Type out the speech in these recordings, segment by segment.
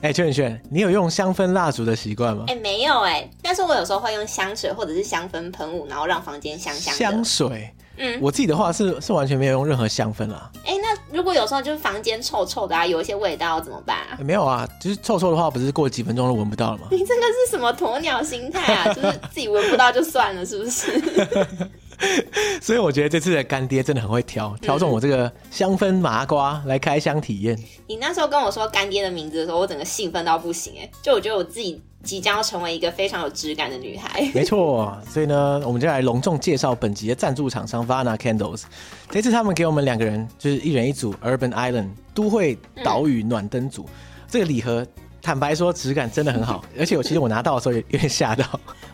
哎，圈圈，你有用香氛蜡烛的习惯吗？哎，没有哎，但是我有时候会用香水或者是香氛喷雾，然后让房间香香的。香水，嗯，我自己的话是是完全没有用任何香氛啦。哎，那如果有时候就是房间臭臭的啊，有一些味道怎么办啊？没有啊，就是臭臭的话，不是过几分钟都闻不到了吗？你这个是什么鸵鸟心态啊？就是自己闻不到就算了，是不是？所以我觉得这次的干爹真的很会挑，挑中我这个香氛麻瓜来开箱体验。你那时候跟我说干爹的名字的时候，我整个兴奋到不行哎！就我觉得我自己即将要成为一个非常有质感的女孩。没错，所以呢，我们就来隆重介绍本集的赞助厂商 Vana Candles。这次他们给我们两个人就是一人一组 Urban Island 都会岛屿暖灯组，嗯、这个礼盒。坦白说，质感真的很好，而且我其实我拿到的时候也有点吓到。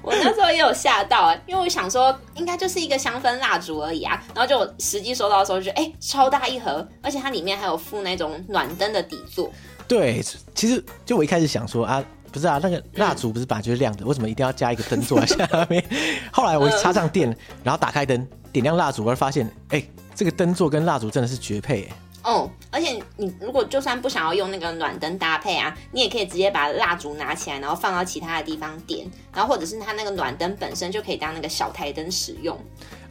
我那时候也有吓到哎，因为我想说应该就是一个香氛蜡烛而已啊，然后就我实际收到的时候就哎、欸，超大一盒，而且它里面还有附那种暖灯的底座。对，其实就我一开始想说啊，不是啊，那个蜡烛不是本来就是亮的，为什么一定要加一个灯座在下面？后来我插上电，然后打开灯，点亮蜡烛，而发现哎、欸，这个灯座跟蜡烛真的是绝配哎。哦，而且你如果就算不想要用那个暖灯搭配啊，你也可以直接把蜡烛拿起来，然后放到其他的地方点，然后或者是它那个暖灯本身就可以当那个小台灯使用。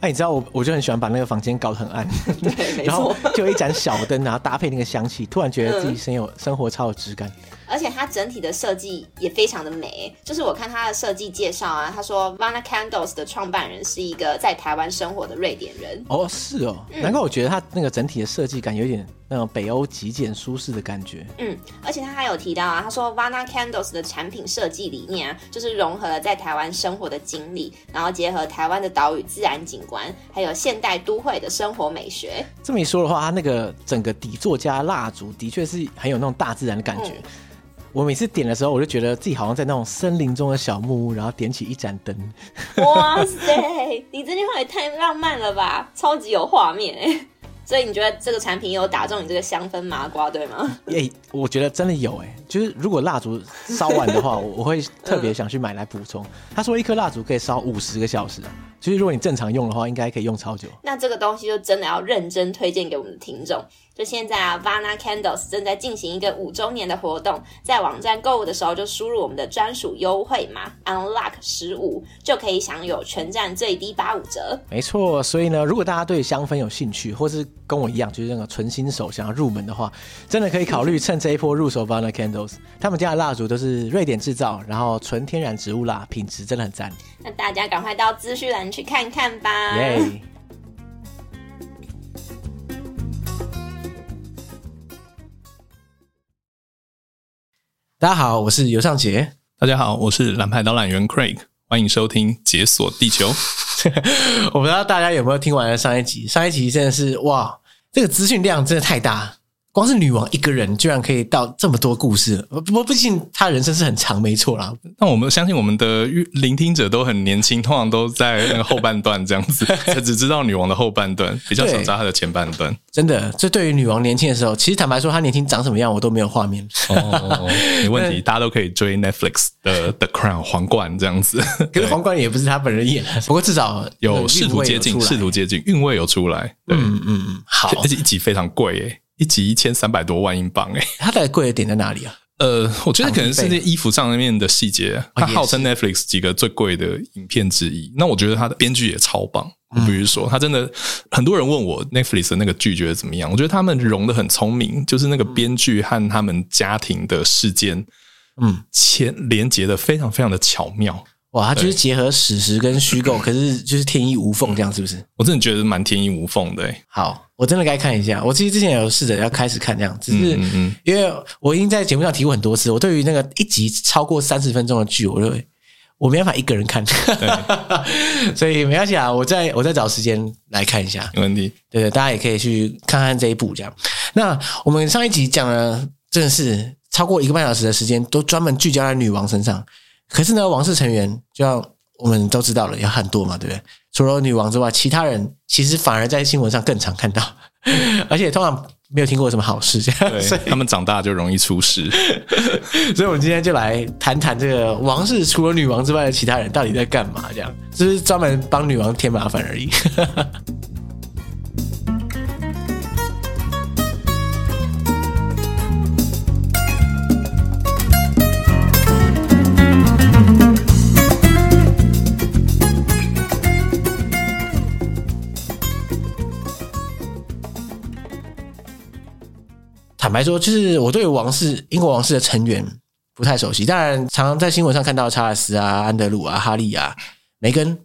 哎、啊，你知道我我就很喜欢把那个房间搞得很暗，对，没错 就一盏小灯，然后搭配那个香气，突然觉得自己生有、嗯、生活超有质感。而且它整体的设计也非常的美，就是我看它的设计介绍啊，他说 Vana Candles 的创办人是一个在台湾生活的瑞典人。哦，是哦，难怪我觉得它那个整体的设计感有点那种北欧极简舒适的感觉。嗯，而且他还有提到啊，他说 Vana Candles 的产品设计理念啊，就是融合了在台湾生活的经历，然后结合台湾的岛屿自然景观，还有现代都会的生活美学。这么一说的话，它那个整个底座加蜡烛的确是很有那种大自然的感觉。嗯我每次点的时候，我就觉得自己好像在那种森林中的小木屋，然后点起一盏灯。哇塞，你这句话也太浪漫了吧，超级有画面哎！所以你觉得这个产品有打中你这个香氛麻瓜对吗？哎、欸，我觉得真的有哎，就是如果蜡烛烧完的话，我我会特别想去买来补充。他说一颗蜡烛可以烧五十个小时，其实如果你正常用的话，应该可以用超久。那这个东西就真的要认真推荐给我们的听众。就现在啊，Vana Candles 正在进行一个五周年的活动，在网站购物的时候就输入我们的专属优惠码 Unlock 十五，就可以享有全站最低八五折。没错，所以呢，如果大家对香氛有兴趣，或是跟我一样就是那个纯新手想要入门的话，真的可以考虑趁这一波入手 Vana Candles。他们家的蜡烛都是瑞典制造，然后纯天然植物蜡，品质真的很赞。那大家赶快到资讯栏去看看吧。大家好，我是尤尚杰。大家好，我是蓝牌导览员 Craig。欢迎收听《解锁地球》。我不知道大家有没有听完了上一集？上一集真的是哇，这个资讯量真的太大。光是女王一个人，居然可以到这么多故事。不过，毕竟她人生是很长，没错啦。那我们相信我们的聆听者都很年轻，通常都在那个后半段这样子，才 只知道女王的后半段，比较少知道她的前半段。真的，这对于女王年轻的时候，其实坦白说，她年轻长什么样，我都没有画面。哦，没问题，大家都可以追 Netflix 的 The Crown 皇冠这样子。可是皇冠也不是她本人演，不过至少有试图接近，试图接近，韵味有出来。对，嗯嗯嗯，好，而且一集非常贵诶。一集一千三百多万英镑，哎，它的贵的点在哪里啊？呃，我觉得可能是那衣服上面的细节。它号称 Netflix 几个最贵的影片之一。那我觉得它的编剧也超棒。比如说，他真的很多人问我 Netflix 的那个剧觉得怎么样？我觉得他们融的很聪明，就是那个编剧和他们家庭的事件，嗯，牵连接的非常非常的巧妙。哇，它就是结合史实跟虚构，可是就是天衣无缝，这样是不是？我真的觉得蛮天衣无缝的。欸。好，我真的该看一下。我其实之前有试着要开始看这样，只是因为我已经在节目上提过很多次，我对于那个一集超过三十分钟的剧，我认为我没办法一个人看，对 所以没关系啊，我再我再找时间来看一下，没问题。对对，大家也可以去看看这一部这样。那我们上一集讲了，真的是超过一个半小时的时间，都专门聚焦在女王身上。可是呢，王室成员就像我们都知道了，有很多嘛，对不对？除了女王之外，其他人其实反而在新闻上更常看到，而且通常没有听过什么好事，这样，对，所以他们长大就容易出事。所以，我们今天就来谈谈这个王室除了女王之外的其他人到底在干嘛，这样，就是专门帮女王添麻烦而已。坦白说，就是我对王室英国王室的成员不太熟悉，当然常常在新闻上看到查尔斯啊、安德鲁啊、哈利啊、梅根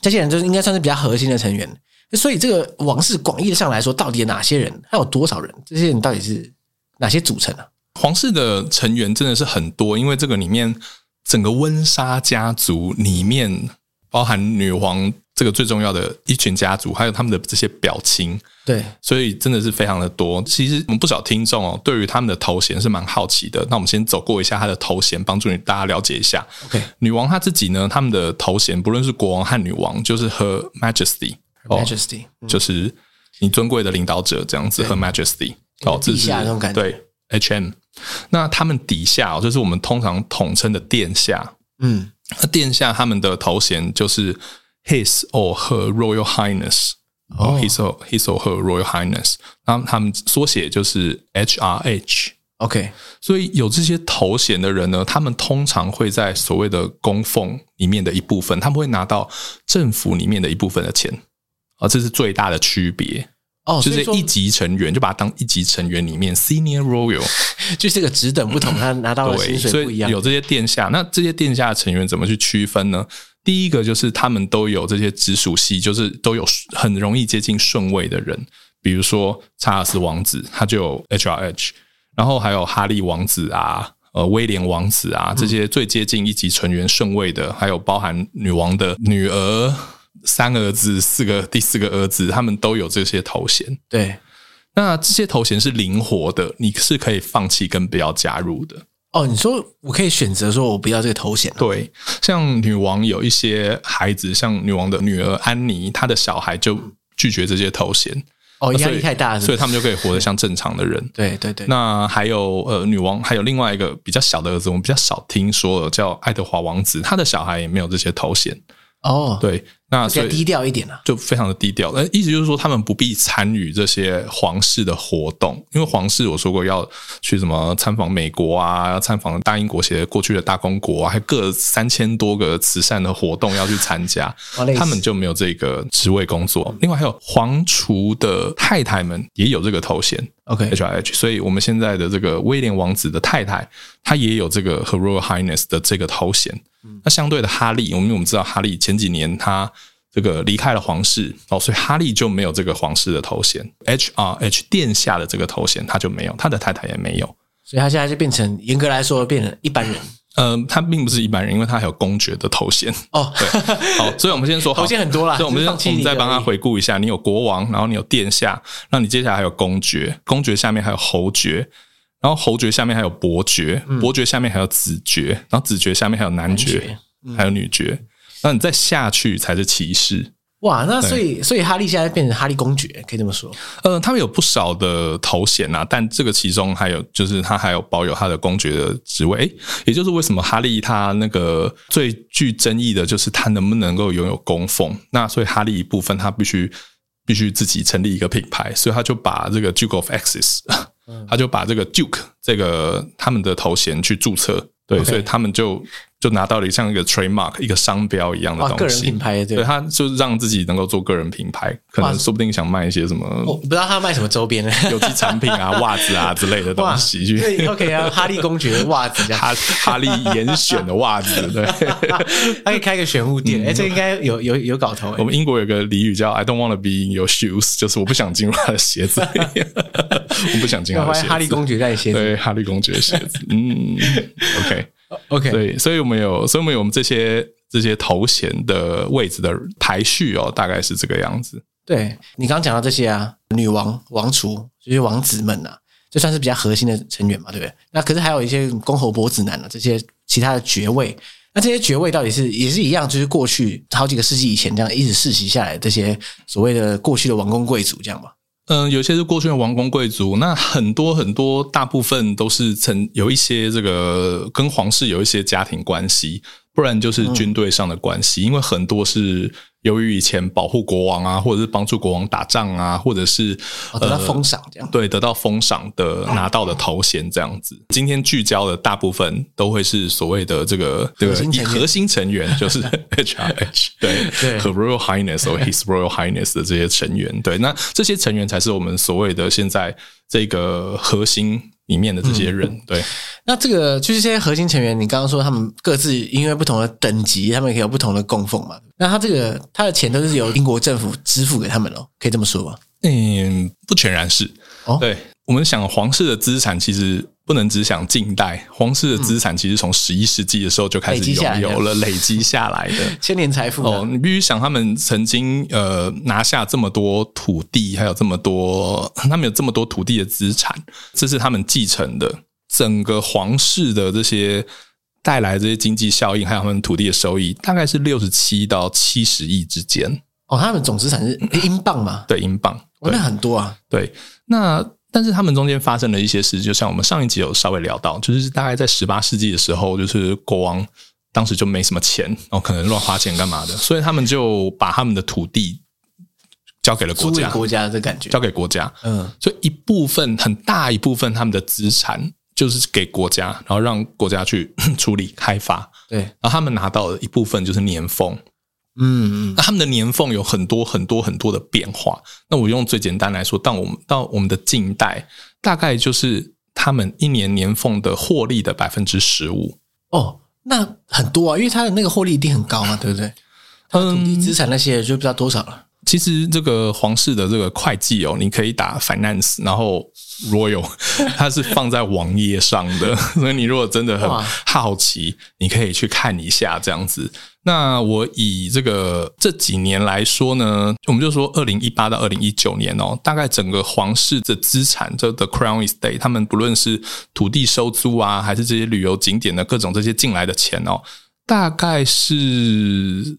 这些人，就是应该算是比较核心的成员。所以这个王室广义上来说，到底有哪些人？还有多少人？这些人到底是哪些组成啊？皇室的成员真的是很多，因为这个里面整个温莎家族里面包含女王这个最重要的一群家族，还有他们的这些表情。对，所以真的是非常的多。其实我们不少听众哦，对于他们的头衔是蛮好奇的。那我们先走过一下他的头衔，帮助你大家了解一下。OK，女王她自己呢，他们的头衔不论是国王和女王，就是 Her Majesty。Majesty、哦、就是你尊贵的领导者这样子，，Her Majesty 哦，这是那种感觉。对，HM。那他们底下哦，就是我们通常统称的殿下。嗯，那殿下他们的头衔就是 His or Her Royal Highness 哦，His or His or Her Royal Highness。那他们缩写就是 HRH。OK，所以有这些头衔的人呢，他们通常会在所谓的供奉里面的一部分，他们会拿到政府里面的一部分的钱。啊，这是最大的区别哦，就是一级成员，就把它当一级成员里面，Senior Royal，就是这个职等不同，他拿到的薪水不一样。所以有这些殿下，那这些殿下的成员怎么去区分呢？第一个就是他们都有这些直属系，就是都有很容易接近顺位的人，比如说查尔斯王子，他就有 HRH，然后还有哈利王子啊，呃，威廉王子啊，这些最接近一级成员顺位的，还有包含女王的女儿。三个儿子，四个第四个儿子，他们都有这些头衔。对，那这些头衔是灵活的，你是可以放弃跟不要加入的。哦，你说我可以选择说我不要这个头衔？对，像女王有一些孩子，像女王的女儿安妮，她的小孩就拒绝这些头衔。哦，压力太大是是？所以他们就可以活得像正常的人。对对对。那还有呃，女王还有另外一个比较小的儿子，我们比较少听说的，叫爱德华王子，他的小孩也没有这些头衔。哦，对。那所以低调一点呢，就非常的低调。那意思就是说，他们不必参与这些皇室的活动，因为皇室我说过要去什么参访美国啊，要参访大英国协过去的大公国啊，还各三千多个慈善的活动要去参加，他们就没有这个职位工作。另外还有皇储的太太们也有这个头衔，OK，HRH。所以我们现在的这个威廉王子的太太，她也有这个 Her Royal Highness 的这个头衔。那相对的哈利，我们我们知道哈利前几年他这个离开了皇室哦，所以哈利就没有这个皇室的头衔，HRH 殿下的这个头衔他就没有，他的太太也没有，所以他现在就变成严格来说变成一般人。嗯、呃，他并不是一般人，因为他还有公爵的头衔哦。对，好，所以我们先说头衔很多啦，所以我们先我们再帮他回顾一下，你有国王，然后你有殿下，那你接下来还有公爵，公爵下面还有侯爵。然后侯爵下面还有伯爵，嗯、伯爵下面还有子爵，然后子爵下面还有男爵，男爵嗯、还有女爵。那你再下去才是骑士。哇，那所以所以哈利现在变成哈利公爵，可以这么说。呃，他们有不少的头衔啊，但这个其中还有就是他还有保有他的公爵的职位。诶，也就是为什么哈利他那个最具争议的就是他能不能够拥有供奉。那所以哈利一部分他必须必须自己成立一个品牌，所以他就把这个 Duke of Essex。他就把这个 Duke 这个他们的头衔去注册，对所以他们就就拿到了像一个 trademark 一个商标一样的东西，个人品牌对，对，他就让自己能够做个人品牌，可能说不定想卖一些什么，我不知道他卖什么周边。呢，有机产品啊、袜子啊之类的东西，对，OK 啊，哈利公爵的袜子，哈哈利严选的袜子，对，他可以开个选物店，哎、嗯，这应该有有有搞头。我们英国有个俚语叫 I don't want to be in your shoes，就是我不想进入他的鞋子，我不想进入他的鞋子。哈利公爵在鞋子，对，哈利公爵鞋子，嗯，OK。OK，对，所以我们有，所以我们有我们这些这些头衔的位置的排序哦，大概是这个样子。对，你刚刚讲到这些啊，女王、王储这些王子们啊，这算是比较核心的成员嘛，对不对？那可是还有一些公侯伯子男啊，这些其他的爵位，那这些爵位到底是也是一样，就是过去好几个世纪以前这样一直世袭下来这些所谓的过去的王公贵族这样吧？嗯，有些是过去的王公贵族，那很多很多，大部分都是曾有一些这个跟皇室有一些家庭关系，不然就是军队上的关系，嗯、因为很多是。由于以前保护国王啊，或者是帮助国王打仗啊，或者是得到封赏这样，对，得到封赏的拿到的头衔这样子。今天聚焦的大部分都会是所谓的这个这个核心成员，就是 HRH，对对和 Royal Highness 或 His Royal Highness 的这些成员。对，那这些成员才是我们所谓的现在这个核心里面的这些人。嗯、对，那这个就是这些核心成员，你刚刚说他们各自因为不同的等级，他们可以有不同的供奉嘛？那他这个他的钱都是由英国政府支付给他们喽？可以这么说吧？嗯，不全然是。哦，对，我们想皇室的资产其实。不能只想近代，皇室的资产其实从十一世纪的时候就开始拥有了，累积下来的 千年财富哦。你必须想，他们曾经呃拿下这么多土地，还有这么多，他们有这么多土地的资产，这是他们继承的。整个皇室的这些带来的这些经济效应，还有他们土地的收益，大概是六十七到七十亿之间。哦，他们总资产是英镑吗？对，英镑，哦，那很多啊。对，那。但是他们中间发生了一些事，就像我们上一集有稍微聊到，就是大概在十八世纪的时候，就是国王当时就没什么钱，然后可能乱花钱干嘛的，所以他们就把他们的土地交给了国家，国家的感觉，交给国家，嗯，所以一部分很大一部分他们的资产就是给国家，然后让国家去 处理开发，对，然后他们拿到的一部分就是年俸。嗯嗯，那他们的年俸有很多很多很多的变化。那我用最简单来说，到我们到我们的近代，大概就是他们一年年俸的获利的百分之十五。哦，那很多啊，因为他的那个获利一定很高嘛，对不对？他的土地资产那些就不知道多少了。其实这个皇室的这个会计哦，你可以打 finance，然后 royal，它是放在网页上的，所以你如果真的很好奇，你可以去看一下这样子。那我以这个这几年来说呢，我们就说二零一八到二零一九年哦，大概整个皇室的资产，这 The Crown Estate，他们不论是土地收租啊，还是这些旅游景点的各种这些进来的钱哦，大概是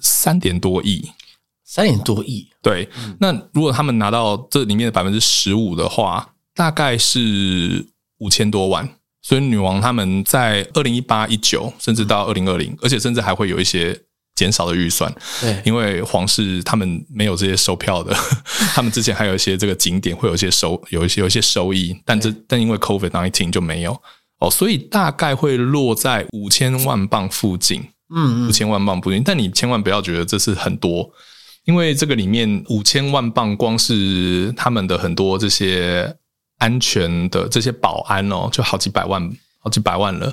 三点多亿。三点多亿，对。那如果他们拿到这里面的百分之十五的话，大概是五千多万。所以女王他们在二零一八、一九，甚至到二零二零，而且甚至还会有一些减少的预算。对，因为皇室他们没有这些收票的，他们之前还有一些这个景点会有一些收，有一些有一些收益，但这但因为 COVID nineteen 就没有哦，所以大概会落在五千万镑附近。嗯，五千万镑附近，但你千万不要觉得这是很多。因为这个里面五千万镑，光是他们的很多这些安全的这些保安哦，就好几百万，好几百万了。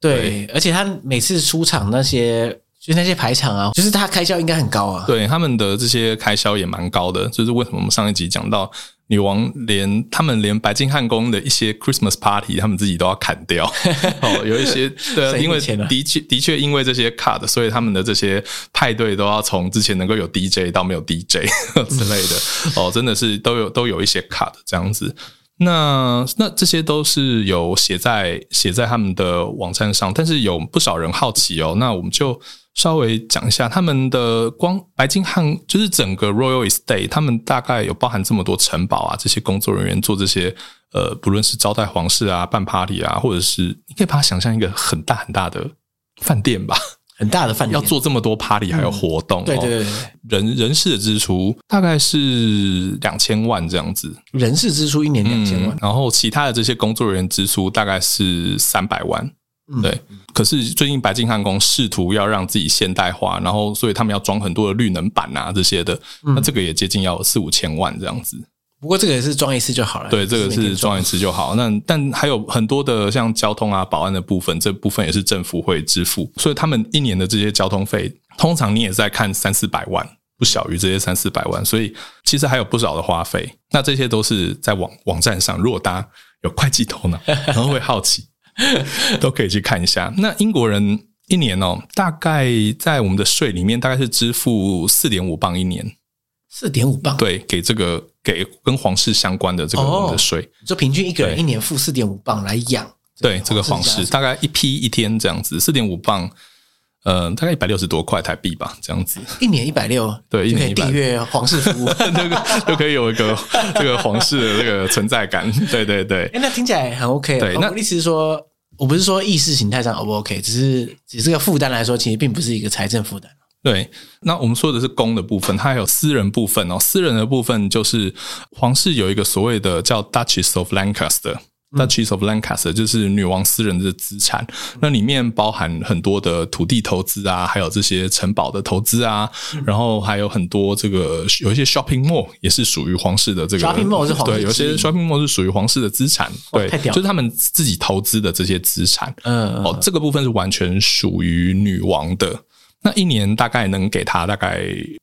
对，对而且他每次出场那些，就那些排场啊，就是他开销应该很高啊。对，他们的这些开销也蛮高的，就是为什么我们上一集讲到。女王连他们连白金汉宫的一些 Christmas party，他们自己都要砍掉。哦，有一些对，因为的确的确因为这些 cut，所以他们的这些派对都要从之前能够有 DJ 到没有 DJ 之类的。哦，真的是都有都有一些 cut 这样子。那那这些都是有写在写在他们的网站上，但是有不少人好奇哦。那我们就。稍微讲一下他们的光白金汉，就是整个 Royal Estate，他们大概有包含这么多城堡啊，这些工作人员做这些呃，不论是招待皇室啊、办 party 啊，或者是你可以把它想象一个很大很大的饭店吧，很大的饭店要做这么多 party 还有活动，对对对，人人事的支出大概是两千万这样子，人事支出一年两千万，然后其他的这些工作人员支出大概是三百万。对，可是最近白金汉宫试图要让自己现代化，然后所以他们要装很多的绿能板啊这些的，那这个也接近要四五千万这样子。不过这个也是装一次就好了。对，这个是装一次就好。那但还有很多的像交通啊、保安的部分，这部分也是政府会支付，所以他们一年的这些交通费，通常你也在看三四百万，不小于这些三四百万，所以其实还有不少的花费。那这些都是在网网站上，如果大家有会计头脑，然后会好奇。都可以去看一下。那英国人一年哦，大概在我们的税里面，大概是支付四点五镑一年。四点五磅，对，给这个给跟皇室相关的这个我们的税，就平均一个人一年付四点五磅来养。对，这个皇室大概一批一天这样子，四点五磅，呃，大概一百六十多块台币吧，这样子。一年一百六，对，一年订阅皇室服务，那个就可以有一个这个皇室的这个存在感。对 对对，哎，那听起来很 OK。对，那意思是说。我不是说意识形态上 O 不 OK，只是只是个负担来说，其实并不是一个财政负担。对，那我们说的是公的部分，它还有私人部分哦。私人的部分就是皇室有一个所谓的叫 Duchess of Lancaster，Duchess of Lancaster 就是女王私人的资产，那里面包含很多的土地投资啊，还有这些城堡的投资啊，然后还有很多这个有一些 shopping mall 也是属于皇室的这个 shopping mall 是皇室对，有些 shopping mall 是属于皇室的资产，对，就是他们自己投资的这些资产，嗯，哦，这个部分是完全属于女王的，那一年大概能给他大概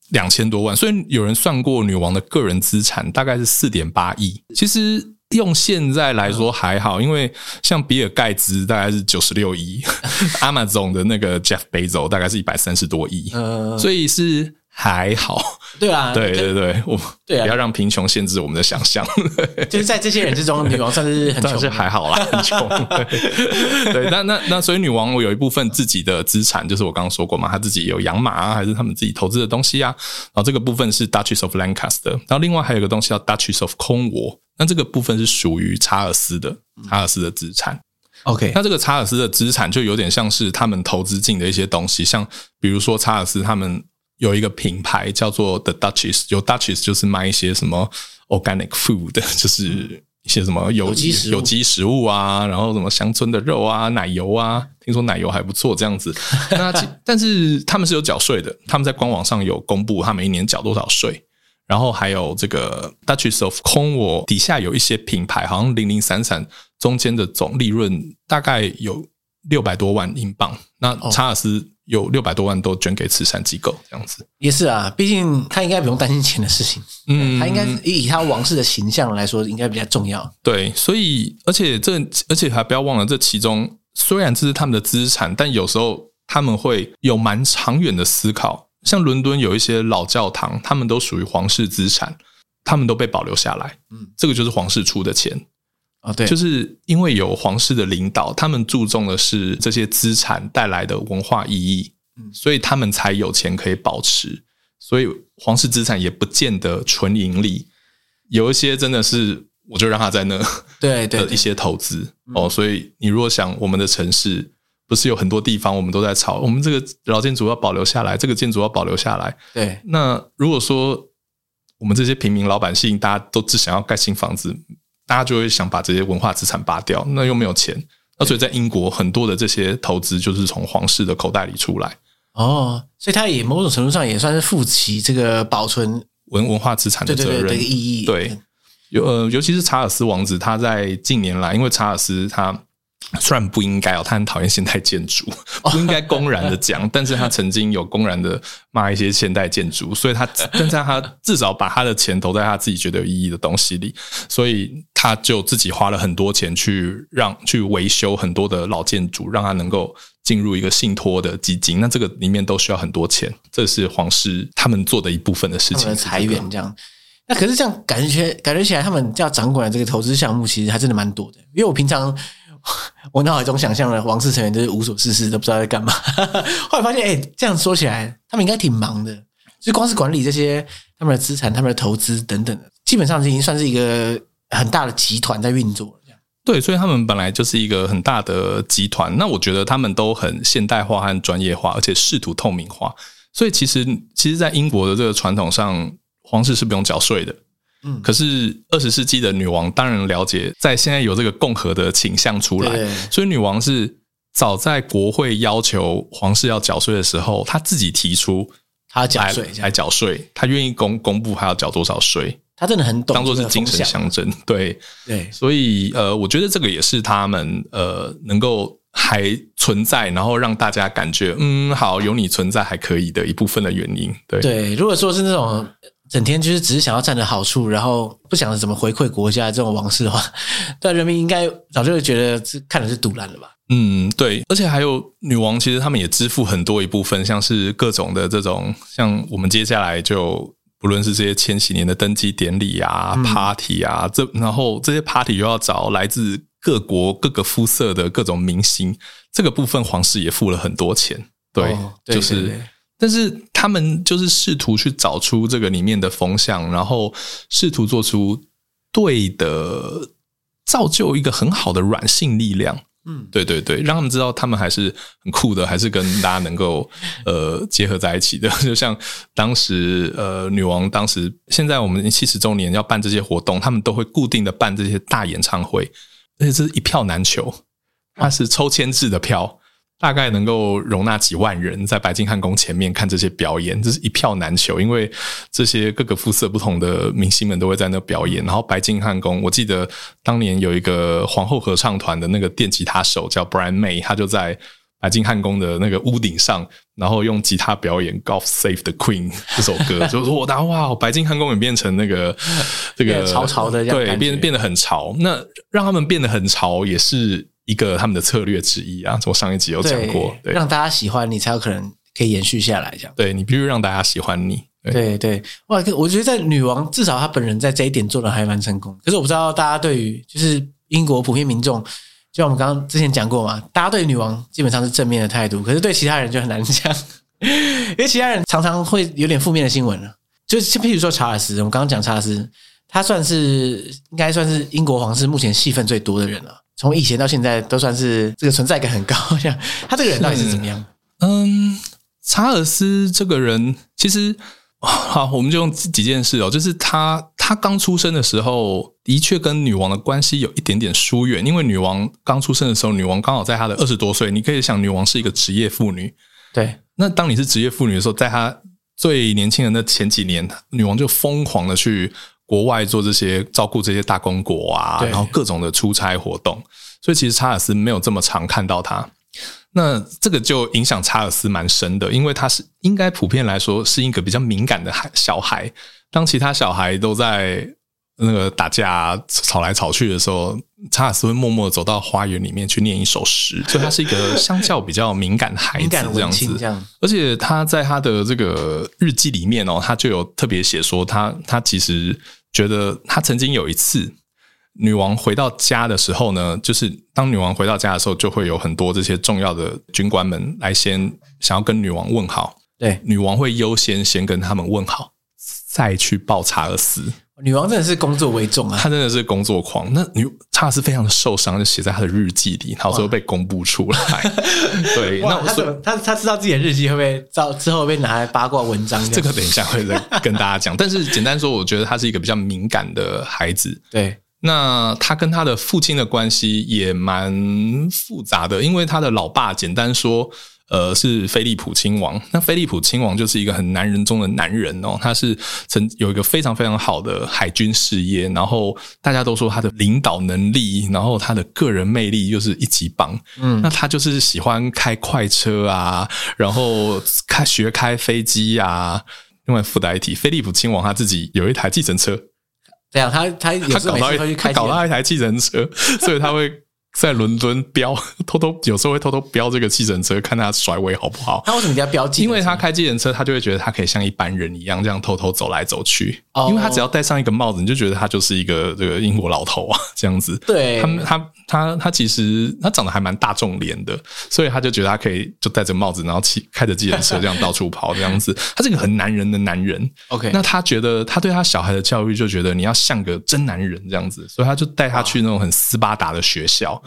两千多万，所以有人算过女王的个人资产大概是四点八亿，其实。用现在来说还好，因为像比尔盖茨大概是九十六亿，Amazon 的那个 Jeff Bezos 大概是一百三十多亿，所以是还好。对啊，对对对，我对啊，不要让贫穷限制我们的想象。就是在这些人之中，女王算是很穷，是还好啦，很穷。对，对，那那那，所以女王我有一部分自己的资产，就是我刚刚说过嘛，她自己有养马啊，还是他们自己投资的东西啊。然后这个部分是 Duchess of Lancaster，然后另外还有一个东西叫 Duchess of Cornwall。那这个部分是属于查尔斯的，查尔斯的资产。OK，那这个查尔斯的资产就有点像是他们投资进的一些东西，像比如说查尔斯他们有一个品牌叫做 The Duchess，有 Duchess 就是卖一些什么 organic food，就是一些什么有机有机食物啊，然后什么乡村的肉啊、奶油啊，听说奶油还不错这样子。那但是他们是有缴税的，他们在官网上有公布他每一年缴多少税。然后还有这个 Duchess of Cornwall 底下有一些品牌，好像零零散散，中间的总利润大概有六百多万英镑。那查尔斯有六百多万都捐给慈善机构，这样子也是啊。毕竟他应该不用担心钱的事情，嗯，他应该以他王室的形象来说，应该比较重要。对，所以而且这而且还不要忘了，这其中虽然这是他们的资产，但有时候他们会有蛮长远的思考。像伦敦有一些老教堂，他们都属于皇室资产，他们都被保留下来。嗯，这个就是皇室出的钱啊，对，就是因为有皇室的领导，他们注重的是这些资产带来的文化意义，嗯，所以他们才有钱可以保持。所以皇室资产也不见得纯盈利，有一些真的是我就让他在那，对对，一些投资哦。所以你如果想我们的城市。不是有很多地方我们都在吵，我们这个老建筑要保留下来，这个建筑要保留下来。对，那如果说我们这些平民老百姓大家都只想要盖新房子，大家就会想把这些文化资产扒掉，那又没有钱。那所以在英国很多的这些投资就是从皇室的口袋里出来。哦，所以它也某种程度上也算是负起这个保存文文化资产的责任的意义。对，尤呃，尤其是查尔斯王子，他在近年来，因为查尔斯他。虽然不应该哦，他很讨厌现代建筑，不应该公然的讲，但是他曾经有公然的骂一些现代建筑，所以他，但是他至少把他的钱投在他自己觉得有意义的东西里，所以他就自己花了很多钱去让去维修很多的老建筑，让他能够进入一个信托的基金。那这个里面都需要很多钱，这是皇室他们做的一部分的事情，裁员这样。那可是这样感觉感觉起来，他们要掌管的这个投资项目，其实还真的蛮多的，因为我平常。我脑海中想象的王室成员就是无所事事，都不知道在干嘛。后来发现，哎、这样说起来，他们应该挺忙的。就光是管理这些他们的资产、他们的投资等等的，基本上已经算是一个很大的集团在运作。对，所以他们本来就是一个很大的集团。那我觉得他们都很现代化和专业化，而且试图透明化。所以其实，其实，在英国的这个传统上，皇室是不用缴税的。嗯，可是二十世纪的女王当然了解，在现在有这个共和的倾向出来，所以女王是早在国会要求皇室要缴税的时候，她自己提出她要缴税，来缴税，她愿意公公布还要缴多少税，她真的很懂，当做是精神象征，对对，所以呃，我觉得这个也是他们呃能够还存在，然后让大家感觉嗯好有你存在还可以的一部分的原因，对。对，如果说是那种。整天就是只是想要占着好处，然后不想着怎么回馈国家这种王室的话，但人民应该早就会觉得这看的是赌烂了吧？嗯，对，而且还有女王，其实他们也支付很多一部分，像是各种的这种，像我们接下来就不论是这些千禧年的登基典礼啊、嗯、party 啊，这然后这些 party 又要找来自各国各个肤色的各种明星，这个部分皇室也付了很多钱，对，哦、对就是。但是他们就是试图去找出这个里面的风向，然后试图做出对的，造就一个很好的软性力量。嗯，对对对，让他们知道他们还是很酷的，还是跟大家能够呃结合在一起的。就像当时呃女王当时，现在我们七十周年要办这些活动，他们都会固定的办这些大演唱会。而且这是一票难求，它是抽签制的票。大概能够容纳几万人在白金汉宫前面看这些表演，这是一票难求，因为这些各个肤色不同的明星们都会在那表演。然后白金汉宫，我记得当年有一个皇后合唱团的那个电吉他手叫 Brian May，他就在白金汉宫的那个屋顶上，然后用吉他表演《Golf Save the Queen》这首歌，就说我当哇，白金汉宫也变成那个这个潮潮的，对，变变得很潮。那让他们变得很潮也是。一个他们的策略之一啊，从上一集有讲过，对，让大家喜欢你，才有可能可以延续下来。这样，对，你必须让大家喜欢你。对对，对，哇，我觉得在女王至少她本人在这一点做的还蛮成功。可是我不知道大家对于就是英国普遍民众，就像我们刚刚之前讲过嘛，大家对女王基本上是正面的态度，可是对其他人就很难讲，因为其他人常常会有点负面的新闻了。就譬如说查尔斯，我们刚刚讲查尔斯，他算是应该算是英国皇室目前戏份最多的人了。从以前到现在都算是这个存在感很高，这样他这个人到底是怎么样？嗯，查尔斯这个人其实好，我们就用几件事哦，就是他他刚出生的时候，的确跟女王的关系有一点点疏远，因为女王刚出生的时候，女王刚好在她的二十多岁，你可以想，女王是一个职业妇女，对。那当你是职业妇女的时候，在她最年轻人的前几年，女王就疯狂的去。国外做这些照顾这些大公国啊，然后各种的出差活动，所以其实查尔斯没有这么常看到他。那这个就影响查尔斯蛮深的，因为他是应该普遍来说是一个比较敏感的孩小孩。当其他小孩都在那个打架吵来吵去的时候，查尔斯会默默走到花园里面去念一首诗，所以他是一个相较比较敏感的孩子这样子。而且他在他的这个日记里面哦，他就有特别写说他他其实觉得他曾经有一次女王回到家的时候呢，就是当女王回到家的时候，就会有很多这些重要的军官们来先想要跟女王问好，对，女王会优先先跟他们问好，再去抱查尔斯。女王真的是工作为重啊，她真的是工作狂。那女她是非常的受伤，就写在她的日记里，然后最后被公布出来。对，那我说他他知道自己的日记会不会到之后被拿来八卦文章？这个等一下会再跟大家讲。但是简单说，我觉得她是一个比较敏感的孩子。对，那她跟她的父亲的关系也蛮复杂的，因为她的老爸简单说。呃，是菲利普亲王。那菲利普亲王就是一个很男人中的男人哦，他是曾有一个非常非常好的海军事业，然后大家都说他的领导能力，然后他的个人魅力又是一级棒。嗯，那他就是喜欢开快车啊，然后开学开飞机啊。另外附带一提，菲利普亲王他自己有一台计程车，对啊，他他他搞到一他搞到一台计程车，所以他会。在伦敦飙，偷偷有时候会偷偷飙这个计程车，看他甩尾好不好？他为什么要飙？因为他开计程车，他就会觉得他可以像一般人一样，这样偷偷走来走去。哦，因为他只要戴上一个帽子，你就觉得他就是一个这个英国老头啊，这样子。对，他他他他其实他长得还蛮大众脸的，所以他就觉得他可以就戴着帽子，然后骑开着计程车这样到处跑，这样子。他是个很男人的男人。OK，那他觉得他对他小孩的教育就觉得你要像个真男人这样子，所以他就带他去那种很斯巴达的学校。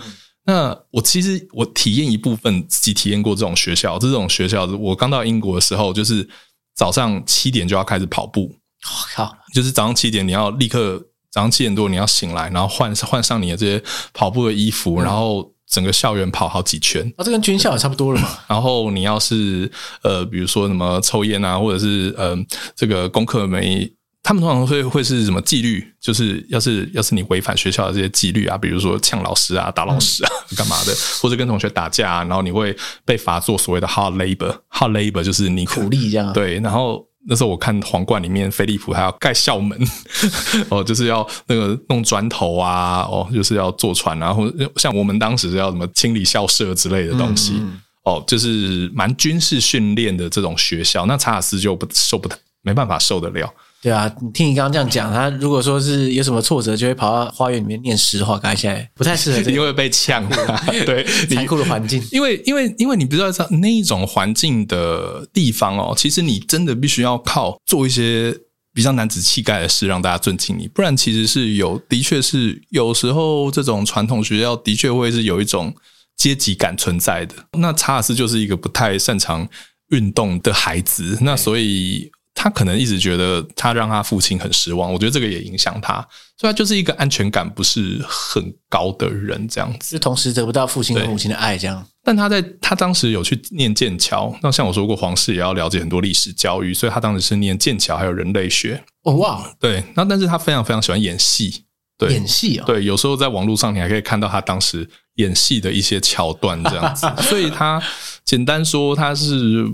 那我其实我体验一部分自己体验过这种学校，这种学校我刚到英国的时候，就是早上七点就要开始跑步。我靠！就是早上七点你要立刻早上七点多你要醒来，然后换换上你的这些跑步的衣服，然后整个校园跑好几圈。啊，这跟军校也差不多了嘛。然后你要是呃，比如说什么抽烟啊，或者是呃，这个功课没。他们通常会会是什么纪律？就是要是要是你违反学校的这些纪律啊，比如说呛老师啊、打老师啊、干嘛的，或者跟同学打架啊，然后你会被罚做所谓的 hard labor。hard labor 就是你苦力这样。对，然后那时候我看皇冠里面，菲利普还要盖校门，哦，就是要那个弄砖头啊，哦，就是要坐船啊，或者像我们当时要什么清理校舍之类的东西，嗯、哦，就是蛮军事训练的这种学校。那查尔斯就不受不太，没办法受得了。对啊，你听你刚刚这样讲，他如果说是有什么挫折，就会跑到花园里面念诗的话，看起来不太适合，因为被呛。对，残酷的环境，因为因为因为你不知道在那一种环境的地方哦，其实你真的必须要靠做一些比较男子气概的事，让大家尊敬你，不然其实是有，的确是有时候这种传统学校的确会是有一种阶级感存在的。那查尔斯就是一个不太擅长运动的孩子，那所以。他可能一直觉得他让他父亲很失望，我觉得这个也影响他，所以他就是一个安全感不是很高的人，这样子，就同时得不到父亲和母亲的爱，这样。但他在他当时有去念剑桥，那像我说过，皇室也要了解很多历史教育，所以他当时是念剑桥还有人类学。哦哇，对，那但是他非常非常喜欢演戏，对，演戏哦，对，有时候在网络上你还可以看到他当时演戏的一些桥段，这样子，所以他简单说，他是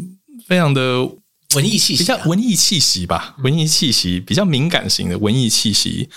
非常的。文艺气息，比较文艺气息吧，文艺气息比较敏感型的文艺气息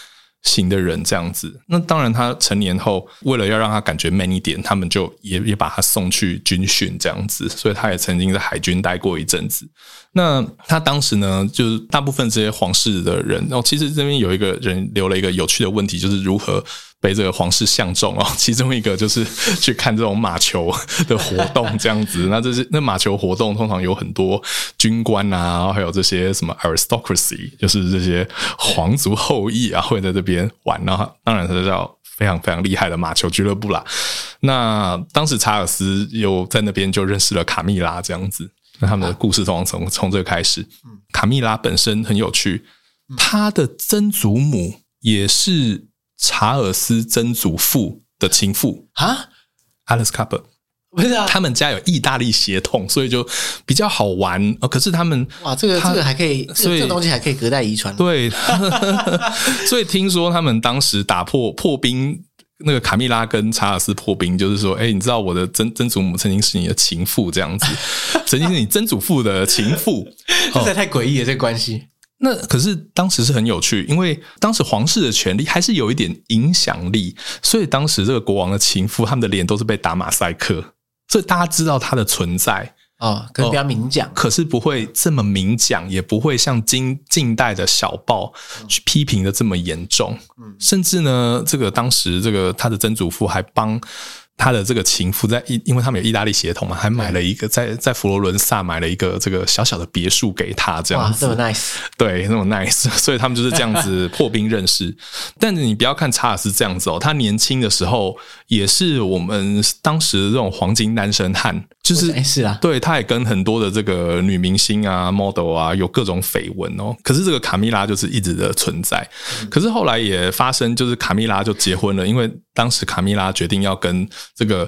型的人这样子。那当然，他成年后为了要让他感觉 man 一点，他们就也也把他送去军训这样子。所以他也曾经在海军待过一阵子。那他当时呢，就是大部分这些皇室的人，然后其实这边有一个人留了一个有趣的问题，就是如何。被这个皇室相中哦，其中一个就是 去看这种马球的活动这样子。那这是那马球活动通常有很多军官啊，还有这些什么 aristocracy，就是这些皇族后裔啊，会在这边玩。然后当然是叫非常非常厉害的马球俱乐部啦。那当时查尔斯又在那边就认识了卡蜜拉这样子。那他们的故事通常从从这个开始。卡蜜拉本身很有趣，她的曾祖母也是。查尔斯曾祖父的情妇啊，Alice Cooper，不是啊，他们家有意大利血统，所以就比较好玩。可是他们哇，这个这个还可以，所以这个东西还可以隔代遗传。对，所以听说他们当时打破破冰，那个卡蜜拉跟查尔斯破冰，就是说，哎，你知道我的曾曾祖母曾经是你的情妇，这样子，曾经是你曾祖父的情妇，实在太诡异了，这个关系。那可是当时是很有趣，因为当时皇室的权力还是有一点影响力，所以当时这个国王的情妇，他们的脸都是被打马赛克，所以大家知道他的存在。啊，可能比较明讲，可是不会这么明讲，也不会像近近代的小报去批评的这么严重，嗯，甚至呢，这个当时这个他的曾祖父还帮。他的这个情妇在意，因为他们有意大利血统嘛，还买了一个在在佛罗伦萨买了一个这个小小的别墅给他，这样子，这么 nice，对，那么 nice，所以他们就是这样子 破冰认识。但是你不要看查尔斯这样子哦，他年轻的时候也是我们当时的这种黄金单身汉，就是是啊，对，他也跟很多的这个女明星啊、model 啊有各种绯闻哦。可是这个卡米拉就是一直的存在，可是后来也发生，就是卡米拉就结婚了，因为。当时卡米拉决定要跟这个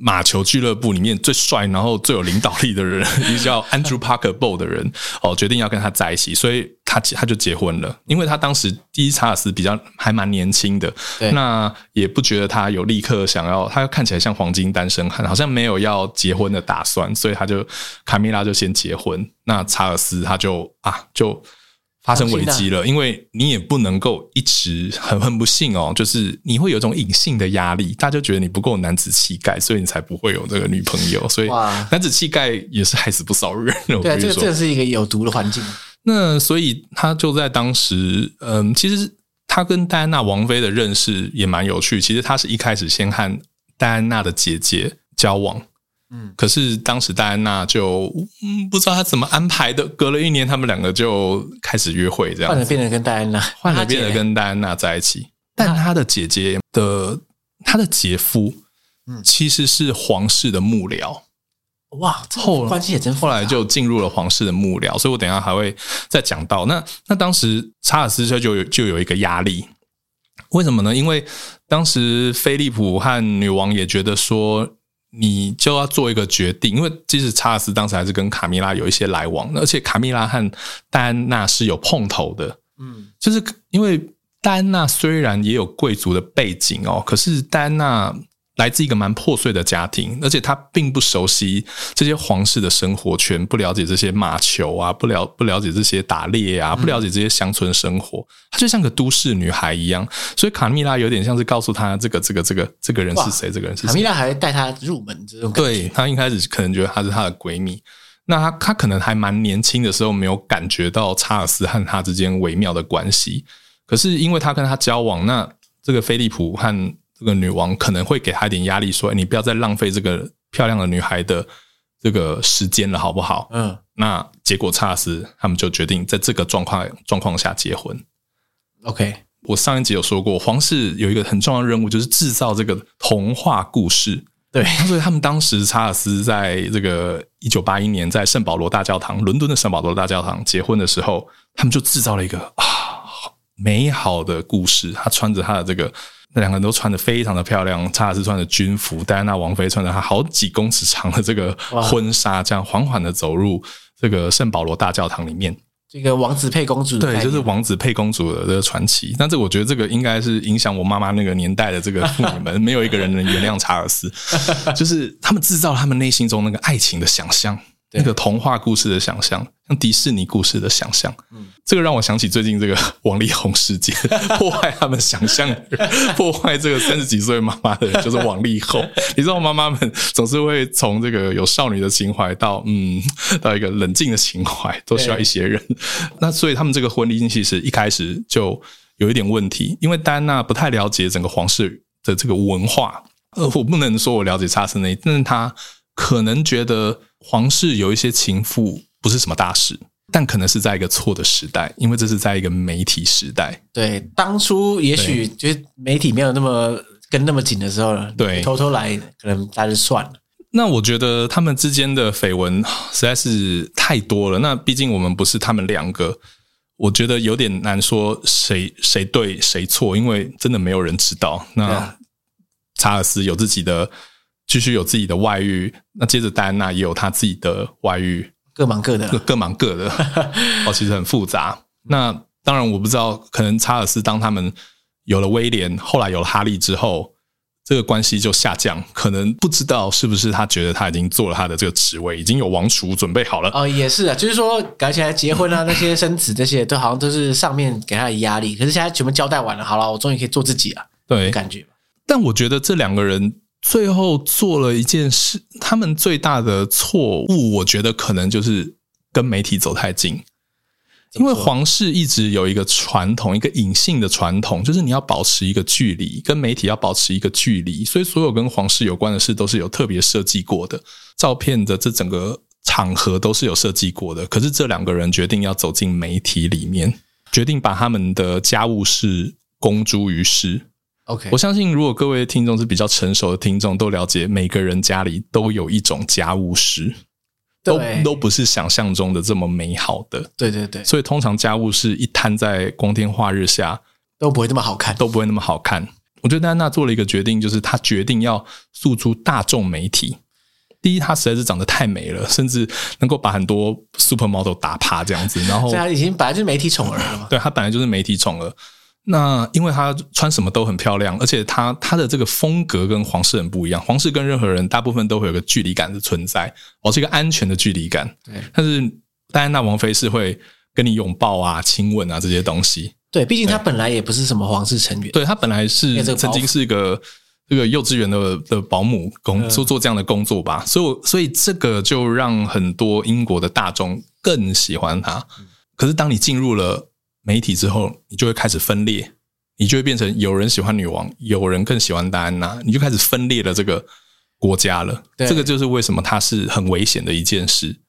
马球俱乐部里面最帅，然后最有领导力的人，一个叫 Andrew Parker Bowles 的人，哦，决定要跟他在一起，所以他他就结婚了。因为他当时第一查尔斯比较还蛮年轻的，那也不觉得他有立刻想要，他看起来像黄金单身汉，好像没有要结婚的打算，所以他就卡米拉就先结婚，那查尔斯他就啊就。发生危机了，因为你也不能够一直很很不幸哦，就是你会有一种隐性的压力，大家就觉得你不够男子气概，所以你才不会有这个女朋友。所以男子气概也是害死不少人。对，这个这是一个有毒的环境。那所以他就在当时，嗯，其实他跟戴安娜王妃的认识也蛮有趣。其实他是一开始先和戴安娜的姐姐交往。嗯，可是当时戴安娜就嗯不知道她怎么安排的，隔了一年，他们两个就开始约会，这样换了变成跟戴安娜，换了变得跟戴安娜在一起。但他的姐姐的他的姐夫，嗯，其实是皇室的幕僚。哇，后关系也真。后来就进入了皇室的幕僚，所以我等一下还会再讲到。那那当时查尔斯就就有就有一个压力，为什么呢？因为当时菲利普和女王也觉得说。你就要做一个决定，因为即使查尔斯当时还是跟卡米拉有一些来往，而且卡米拉和戴安娜是有碰头的，嗯，就是因为戴安娜虽然也有贵族的背景哦，可是戴安娜。来自一个蛮破碎的家庭，而且他并不熟悉这些皇室的生活圈，不了解这些马球啊，不了不了解这些打猎啊，不了解这些乡村生活，他就像个都市女孩一样。所以卡蜜拉有点像是告诉他这个这个这个这个人是谁，这个人是谁。卡蜜拉还带他入门这种。对，他一开始可能觉得她是她的闺蜜，那他他可能还蛮年轻的时候没有感觉到查尔斯和他之间微妙的关系，可是因为他跟他交往，那这个菲利普和。这个女王可能会给他一点压力，说：“你不要再浪费这个漂亮的女孩的这个时间了，好不好？”嗯，那结果查尔斯他们就决定在这个状况状况下结婚。OK，我上一集有说过，皇室有一个很重要的任务，就是制造这个童话故事，对，所以他们当时查尔斯在这个一九八一年在圣保罗大教堂，伦敦的圣保罗大教堂结婚的时候，他们就制造了一个啊美好的故事。他穿着他的这个，那两个人都穿的非常的漂亮。查尔斯穿着军服，戴安娜王妃穿着她好几公尺长的这个婚纱，这样缓缓的走入这个圣保罗大教堂里面。这个王子配公主，对，就是王子配公主的这个传奇。但这我觉得这个应该是影响我妈妈那个年代的这个妇女们，没有一个人能原谅查尔斯，就是他们制造了他们内心中那个爱情的想象。那个童话故事的想象，像迪士尼故事的想象，嗯，这个让我想起最近这个王力宏事件，破坏他们想象，破坏这个三十几岁妈妈的人就是王力宏。你知道，妈妈们总是会从这个有少女的情怀到嗯，到一个冷静的情怀，都需要一些人。那所以他们这个婚礼其实一开始就有一点问题，因为戴安娜不太了解整个皇室的这个文化。呃，我不能说我了解查尔斯那，但是他可能觉得。皇室有一些情妇不是什么大事，但可能是在一个错的时代，因为这是在一个媒体时代。对，当初也许就是媒体没有那么跟那么紧的时候，对，偷偷来可能大家就算了。那我觉得他们之间的绯闻 实在是太多了。那毕竟我们不是他们两个，我觉得有点难说谁谁对谁错，因为真的没有人知道。那查尔斯有自己的。继续有自己的外遇，那接着戴安娜也有她自己的外遇，各忙各的，各各忙各的，哦，其实很复杂。那当然我不知道，可能查尔斯当他们有了威廉，后来有了哈利之后，这个关系就下降。可能不知道是不是他觉得他已经做了他的这个职位，已经有王储准备好了。哦，也是啊，就是说搞起来结婚啊，那些生子这些都好像都是上面给他的压力。可是现在全部交代完了，好了，我终于可以做自己了，对，感觉。但我觉得这两个人。最后做了一件事，他们最大的错误，我觉得可能就是跟媒体走太近。因为皇室一直有一个传统，一个隐性的传统，就是你要保持一个距离，跟媒体要保持一个距离。所以，所有跟皇室有关的事都是有特别设计过的，照片的这整个场合都是有设计过的。可是，这两个人决定要走进媒体里面，决定把他们的家务事公诸于世。OK，我相信如果各位听众是比较成熟的听众，都了解每个人家里都有一种家务事，都都不是想象中的这么美好的。对对对，所以通常家务事一摊在光天化日下，都不会那么好看，都不会那么好看。我觉得戴安娜做了一个决定，就是她决定要诉诸大众媒体。第一，她实在是长得太美了，甚至能够把很多 supermodel 打趴这样子。然后，她已经本来就是媒体宠儿了嘛。对，她本来就是媒体宠儿。那因为她穿什么都很漂亮，而且她她的这个风格跟皇室很不一样。皇室跟任何人大部分都会有个距离感的存在，保持一个安全的距离感。对，但是戴安娜王妃是会跟你拥抱啊、亲吻啊这些东西。对，毕竟她本来也不是什么皇室成员。对，她本来是曾经是一个这个幼稚园的的保姆工做做这样的工作吧，所以所以这个就让很多英国的大众更喜欢她。可是当你进入了。媒体之后，你就会开始分裂，你就会变成有人喜欢女王，有人更喜欢戴安娜，你就开始分裂了这个国家了。这个就是为什么它是很危险的一件事。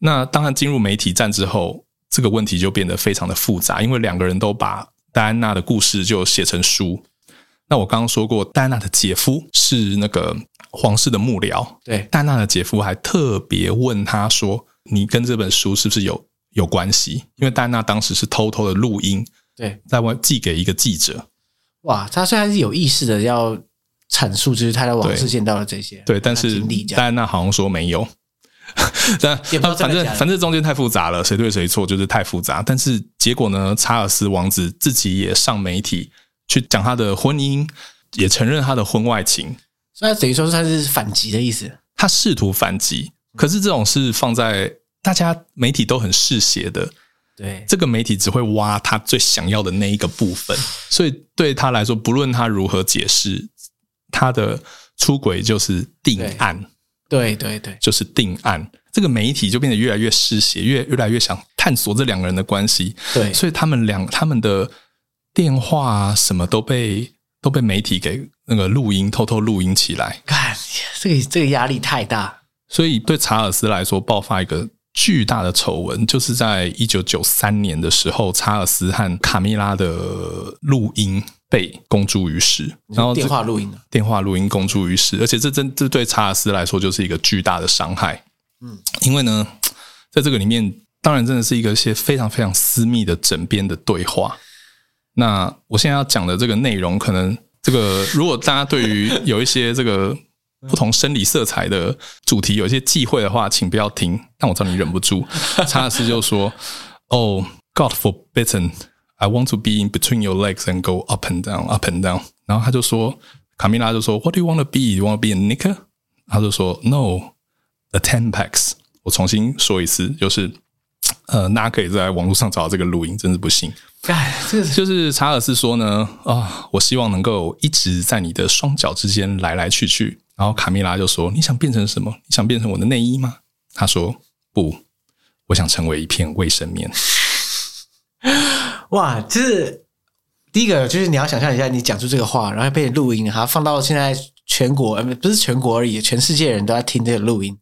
那当然进入媒体战之后，这个问题就变得非常的复杂，因为两个人都把戴安娜的故事就写成书。那我刚刚说过，戴安娜的姐夫是那个皇室的幕僚，对，戴安娜的姐夫还特别问他说：“你跟这本书是不是有？”有关系，因为戴安娜当时是偷偷的录音，对，在外寄给一个记者。哇，他虽然是有意识的要阐述，就是他在网事见到的这些，对，但是戴安娜好像说没有。但反正反正中间太复杂了，谁对谁错就是太复杂。但是结果呢，查尔斯王子自己也上媒体去讲他的婚姻，也承认他的婚外情，所以他等于说他是反击的意思。他试图反击，可是这种事放在。大家媒体都很嗜血的，对这个媒体只会挖他最想要的那一个部分，所以对他来说，不论他如何解释，他的出轨就是定案，对对对，就是定案。这个媒体就变得越来越嗜血，越越来越想探索这两个人的关系，对，所以他们两他们的电话啊什么都被都被媒体给那个录音，偷偷录音起来。看这个这个压力太大，所以对查尔斯来说，爆发一个。巨大的丑闻就是在一九九三年的时候，查尔斯和卡米拉的录音被公诸于世，然后电话录音，电话录音公诸于世，而且这真这对查尔斯来说就是一个巨大的伤害。嗯，因为呢，在这个里面，当然真的是一个一些非常非常私密的枕边的对话。那我现在要讲的这个内容，可能这个如果大家对于有一些这个不同生理色彩的主题有一些忌讳的话，请不要听。但我知道你忍不住，查尔斯就说：“哦、oh,，God forbidden。” I want to be in between your legs and go up and down, up and down。然后他就说，卡米拉就说，What do you want to be? You want to be a knicker？他就说，No, a ten packs。我重新说一次，就是呃，大家可以在网络上找到这个录音，真是不幸。哎，这个就是查尔斯说呢，啊、哦，我希望能够一直在你的双脚之间来来去去。然后卡米拉就说，你想变成什么？你想变成我的内衣吗？他说，不，我想成为一片卫生棉。哇，就是第一个，就是你要想象一下，你讲出这个话，然后被录音，然后放到现在全国，不是全国而已，全世界人都在听这个录音，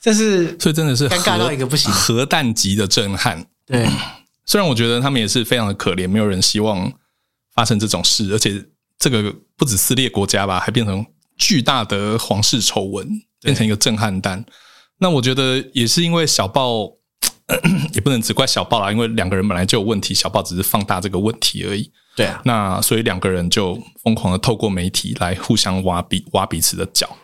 这是所以真的是尴尬到一个不行，核弹级的震撼。对，虽然我觉得他们也是非常的可怜，没有人希望发生这种事，而且这个不止撕裂国家吧，还变成巨大的皇室丑闻，变成一个震撼弹。那我觉得也是因为小报。也不能只怪小报啦，因为两个人本来就有问题，小报只是放大这个问题而已。对啊，那所以两个人就疯狂的透过媒体来互相挖彼挖彼此的脚。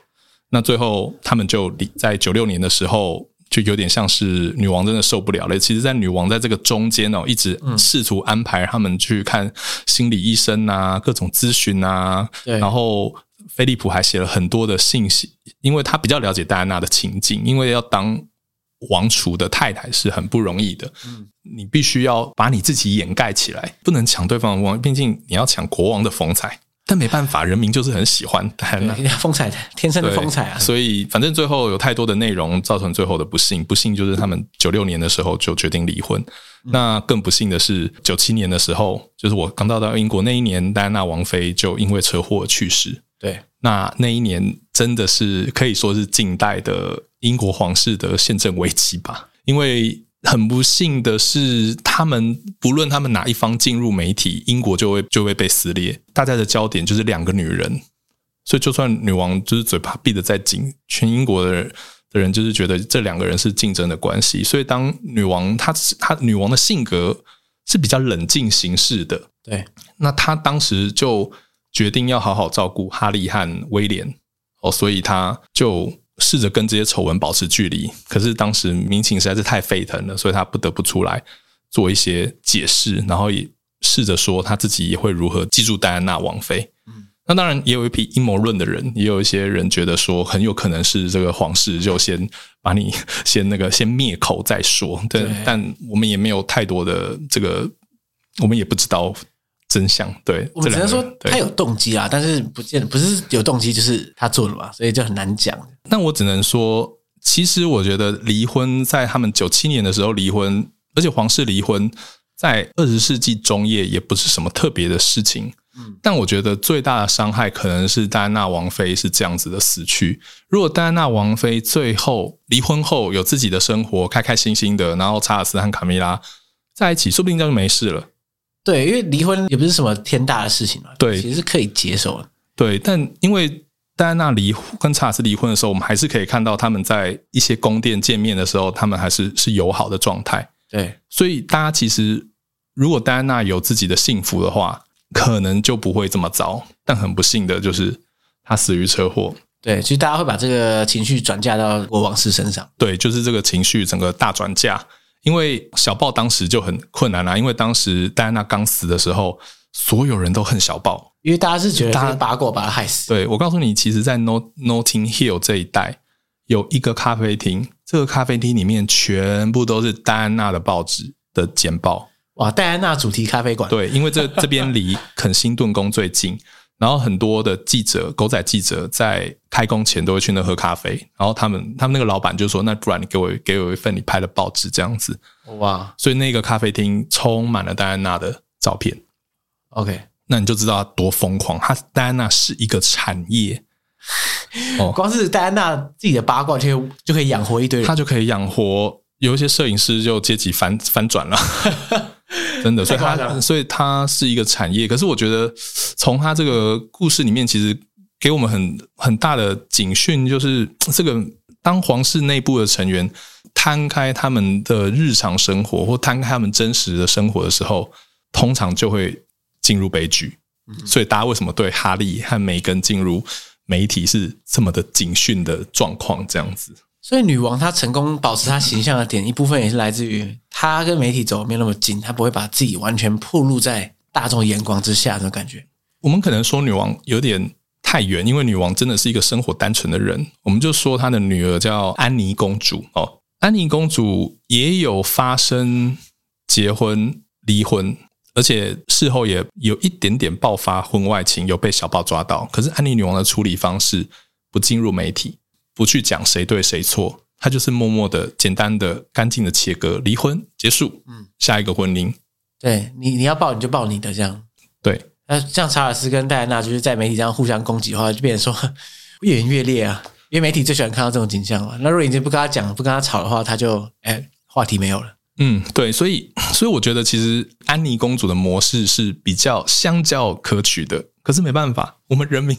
那最后他们就在九六年的时候，就有点像是女王真的受不了了。其实，在女王在这个中间哦，一直试图安排他们去看心理医生啊，各种咨询啊。然后菲利普还写了很多的信息，因为他比较了解戴安娜的情境，因为要当。王储的太太是很不容易的，嗯，你必须要把你自己掩盖起来，不能抢对方的王，毕竟你要抢国王的风采。但没办法，人民就是很喜欢戴安娜风采，天生的风采啊。所以反正最后有太多的内容造成最后的不幸，不幸就是他们九六年的时候就决定离婚。嗯、那更不幸的是，九七年的时候，就是我刚到到英国那一年，戴安娜王妃就因为车祸去世。对，那那一年真的是可以说是近代的英国皇室的宪政危机吧。因为很不幸的是，他们不论他们哪一方进入媒体，英国就会就会被撕裂。大家的焦点就是两个女人，所以就算女王就是嘴巴闭得再紧，全英国的人的人就是觉得这两个人是竞争的关系。所以当女王她她女王的性格是比较冷静行事的，对，那她当时就。决定要好好照顾哈利和威廉哦，所以他就试着跟这些丑闻保持距离。可是当时民情实在是太沸腾了，所以他不得不出来做一些解释，然后也试着说他自己也会如何记住戴安娜王妃。嗯，那当然也有一批阴谋论的人，也有一些人觉得说很有可能是这个皇室就先把你 先那个先灭口再说。对，对，但我们也没有太多的这个，我们也不知道。真相对，我们只能说他有动机啊，但是不见不是有动机就是他做了嘛，所以就很难讲。那我只能说，其实我觉得离婚在他们九七年的时候离婚，而且皇室离婚在二十世纪中叶也不是什么特别的事情。嗯，但我觉得最大的伤害可能是戴安娜王妃是这样子的死去。如果戴安娜王妃最后离婚后有自己的生活，开开心心的，然后查尔斯和卡米拉在一起，说不定就没事了。对，因为离婚也不是什么天大的事情嘛，对，其实是可以接受的。对，但因为戴安娜离跟查尔斯离婚的时候，我们还是可以看到他们在一些宫殿见面的时候，他们还是是友好的状态。对，所以大家其实如果戴安娜有自己的幸福的话，可能就不会这么糟。但很不幸的就是她死于车祸。对，其实大家会把这个情绪转嫁到国王室身上。对，就是这个情绪整个大转嫁。因为小报当时就很困难啦，因为当时戴安娜刚死的时候，所有人都恨小报，因为大家是觉得他八卦把他害死。对，我告诉你，其实，在 Not Notting Hill 这一带有一个咖啡厅，这个咖啡厅里面全部都是戴安娜的报纸的简报。哇，戴安娜主题咖啡馆。对，因为这这边离 肯辛顿宫最近。然后很多的记者、狗仔记者在开工前都会去那喝咖啡。然后他们他们那个老板就说：“那不然你给我给我一份你拍的报纸这样子。”哇！所以那个咖啡厅充满了戴安娜的照片。OK，那你就知道他多疯狂。他戴安娜是一个产业哦，光是戴安娜自己的八卦就就可以养活一堆人，他就可以养活有一些摄影师就阶级反反转了。真的，所以它所以它是一个产业。可是我觉得从它这个故事里面，其实给我们很很大的警讯，就是这个当皇室内部的成员摊开他们的日常生活，或摊开他们真实的生活的时候，通常就会进入悲剧。所以大家为什么对哈利和梅根进入媒体是这么的警讯的状况？这样子。所以女王她成功保持她形象的点，一部分也是来自于她跟媒体走没那么近，她不会把自己完全暴露在大众眼光之下那种感觉。我们可能说女王有点太远，因为女王真的是一个生活单纯的人。我们就说她的女儿叫安妮公主哦，安妮公主也有发生结婚、离婚，而且事后也有一点点爆发婚外情，有被小报抓到。可是安妮女王的处理方式不进入媒体。不去讲谁对谁错，他就是默默的、简单的、干净的切割，离婚结束，嗯，下一个婚姻。对你，你要报你就报你的这样。对，那像查尔斯跟戴安娜就是在媒体上互相攻击的话，就变成说 越演越烈啊。因为媒体最喜欢看到这种景象嘛。那如果已经不跟他讲、不跟他吵的话，他就哎话题没有了。嗯，对，所以所以我觉得其实安妮公主的模式是比较相较可取的。可是没办法，我们人民，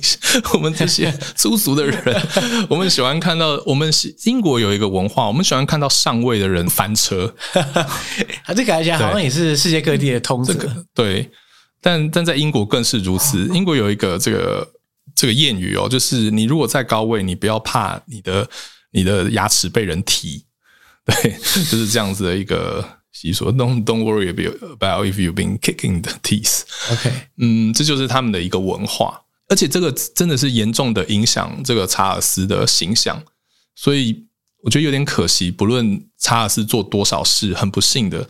我们这些粗俗的人，我们喜欢看到我们英国有一个文化，我们喜欢看到上位的人翻车。啊这感觉好像也是世界各地的通则。这个。对，但但在英国更是如此。英国有一个这个这个谚语哦，就是你如果在高位，你不要怕你的你的牙齿被人踢。对，就是这样子的一个。习俗，Don't don't worry about if you've been kicking the teeth。OK，嗯，这就是他们的一个文化，而且这个真的是严重的影响这个查尔斯的形象，所以我觉得有点可惜。不论查尔斯做多少事，很不幸的，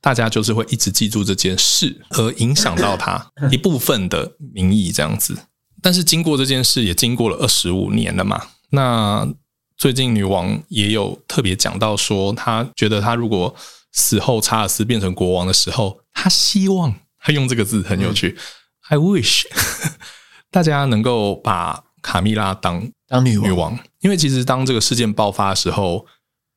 大家就是会一直记住这件事，而影响到他一部分的民意这样子。但是经过这件事，也经过了二十五年了嘛。那最近女王也有特别讲到说，她觉得她如果死后，查尔斯变成国王的时候，他希望他用这个字很有趣。嗯、I wish 大家能够把卡蜜拉当当女王，女王，因为其实当这个事件爆发的时候，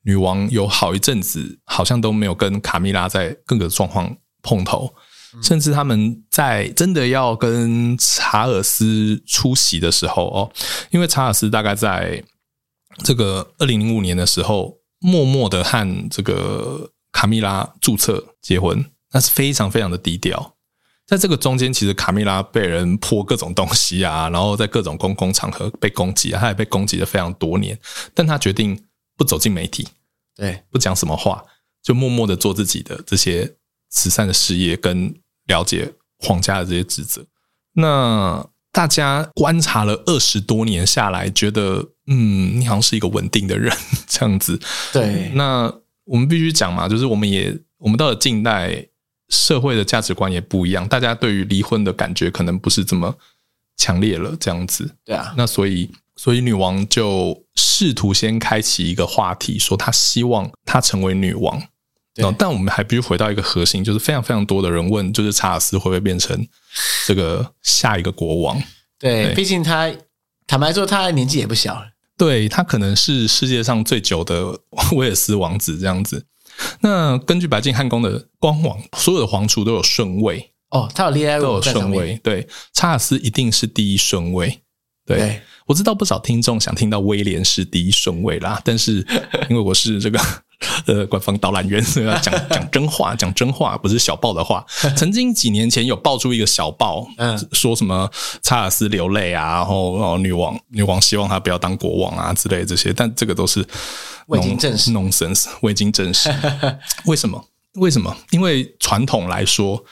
女王有好一阵子好像都没有跟卡蜜拉在各个状况碰头，嗯、甚至他们在真的要跟查尔斯出席的时候哦，因为查尔斯大概在这个二零零五年的时候，默默的和这个。卡蜜拉注册结婚，那是非常非常的低调。在这个中间，其实卡蜜拉被人泼各种东西啊，然后在各种公共场合被攻击啊，他也被攻击了非常多年。但他决定不走进媒体，对，不讲什么话，就默默的做自己的这些慈善的事业，跟了解皇家的这些职责。那大家观察了二十多年下来，觉得嗯，你好像是一个稳定的人，这样子。对，那。我们必须讲嘛，就是我们也我们到了近代，社会的价值观也不一样，大家对于离婚的感觉可能不是这么强烈了，这样子。对啊，那所以所以女王就试图先开启一个话题，说她希望她成为女王。对，但我们还必须回到一个核心，就是非常非常多的人问，就是查尔斯会不会变成这个下一个国王？对，对毕竟他坦白说，他的年纪也不小了。对，他可能是世界上最久的 威尔斯王子这样子。那根据白金汉宫的官网，所有的皇储都有顺位哦，他有列在都有顺位。对，查尔斯一定是第一顺位。对，对我知道不少听众想听到威廉是第一顺位啦，但是因为我是这个。呃，官方导览员 要讲讲真话，讲真话，不是小报的话。曾经几年前有爆出一个小报，嗯，说什么查尔斯流泪啊，然后哦，女王女王希望他不要当国王啊之类的这些，但这个都是未经证实，nonsense，未经证实。为什么？为什么？因为传统来说，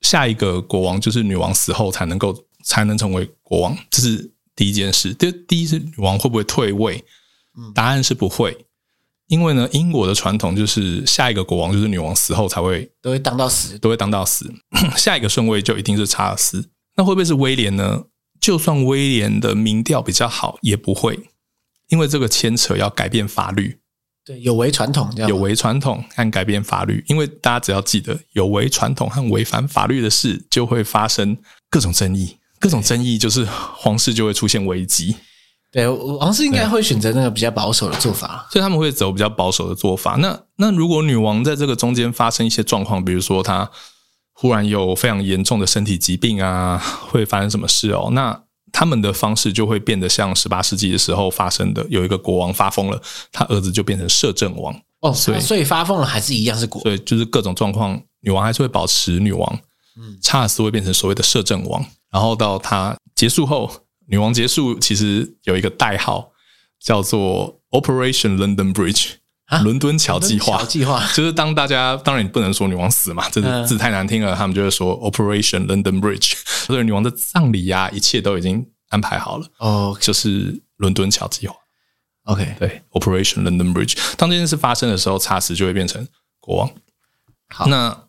下一个国王就是女王死后才能够才能成为国王，这是第一件事。第第一是女王会不会退位？答案是不会。因为呢，英国的传统就是下一个国王就是女王死后才会都会当到死，都会当到死。下一个顺位就一定是查尔斯，那会不会是威廉呢？就算威廉的民调比较好，也不会，因为这个牵扯要改变法律。对，有违传统，有违传统和改变法律。因为大家只要记得，有违传统和违反法律的事，就会发生各种争议，各种争议就是皇室就会出现危机。对，王室应该会选择那个比较保守的做法，所以他们会走比较保守的做法。那那如果女王在这个中间发生一些状况，比如说她忽然有非常严重的身体疾病啊，会发生什么事哦？那他们的方式就会变得像十八世纪的时候发生的，有一个国王发疯了，他儿子就变成摄政王哦，所以所以发疯了还是一样是国王，所以就是各种状况，女王还是会保持女王，嗯，查尔斯会变成所谓的摄政王，然后到他结束后。女王结束其实有一个代号叫做 Operation London Bridge，伦敦桥计划。计划就是当大家当然你不能说女王死嘛，这个字太难听了，他们就会说 Operation London Bridge。所以女王的葬礼呀，一切都已经安排好了。哦，就是伦敦桥计划。OK，对，Operation London Bridge。当这件事发生的时候，查尔就会变成国王。好，那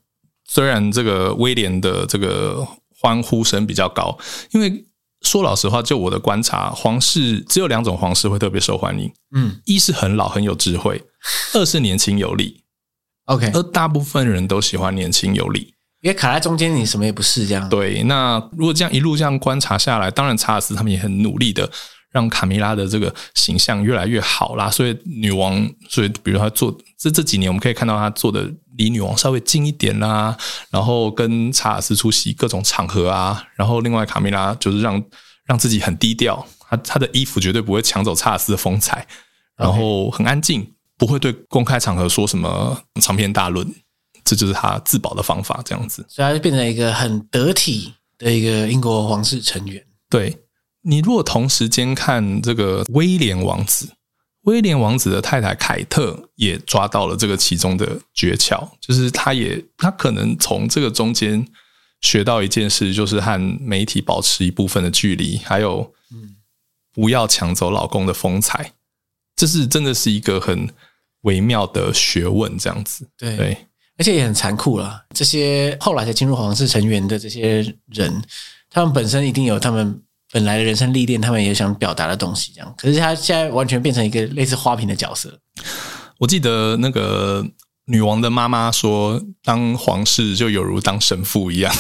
虽然这个威廉的这个欢呼声比较高，因为。说老实话，就我的观察，皇室只有两种皇室会特别受欢迎。嗯，一是很老很有智慧，二是年轻有力。OK，而大部分人都喜欢年轻有力，因为卡在中间，你什么也不是这样。对，那如果这样一路这样观察下来，当然查尔斯他们也很努力的让卡米拉的这个形象越来越好啦。所以女王，所以比如她做这这几年，我们可以看到她做的。离女王稍微近一点啦、啊，然后跟查尔斯出席各种场合啊，然后另外卡米拉就是让让自己很低调，她她的衣服绝对不会抢走查尔斯的风采，然后很安静，不会对公开场合说什么长篇大论，这就是他自保的方法，这样子，所以他就变成一个很得体的一个英国皇室成员。对，你如果同时间看这个威廉王子。威廉王子的太太凯特也抓到了这个其中的诀窍，就是他也他可能从这个中间学到一件事，就是和媒体保持一部分的距离，还有不要抢走老公的风采，这是真的是一个很微妙的学问，这样子。对，对，而且也很残酷了。这些后来才进入皇室成员的这些人，他们本身一定有他们。本来的人生历练，他们也想表达的东西，这样。可是他现在完全变成一个类似花瓶的角色。我记得那个女王的妈妈说，当皇室就有如当神父一样。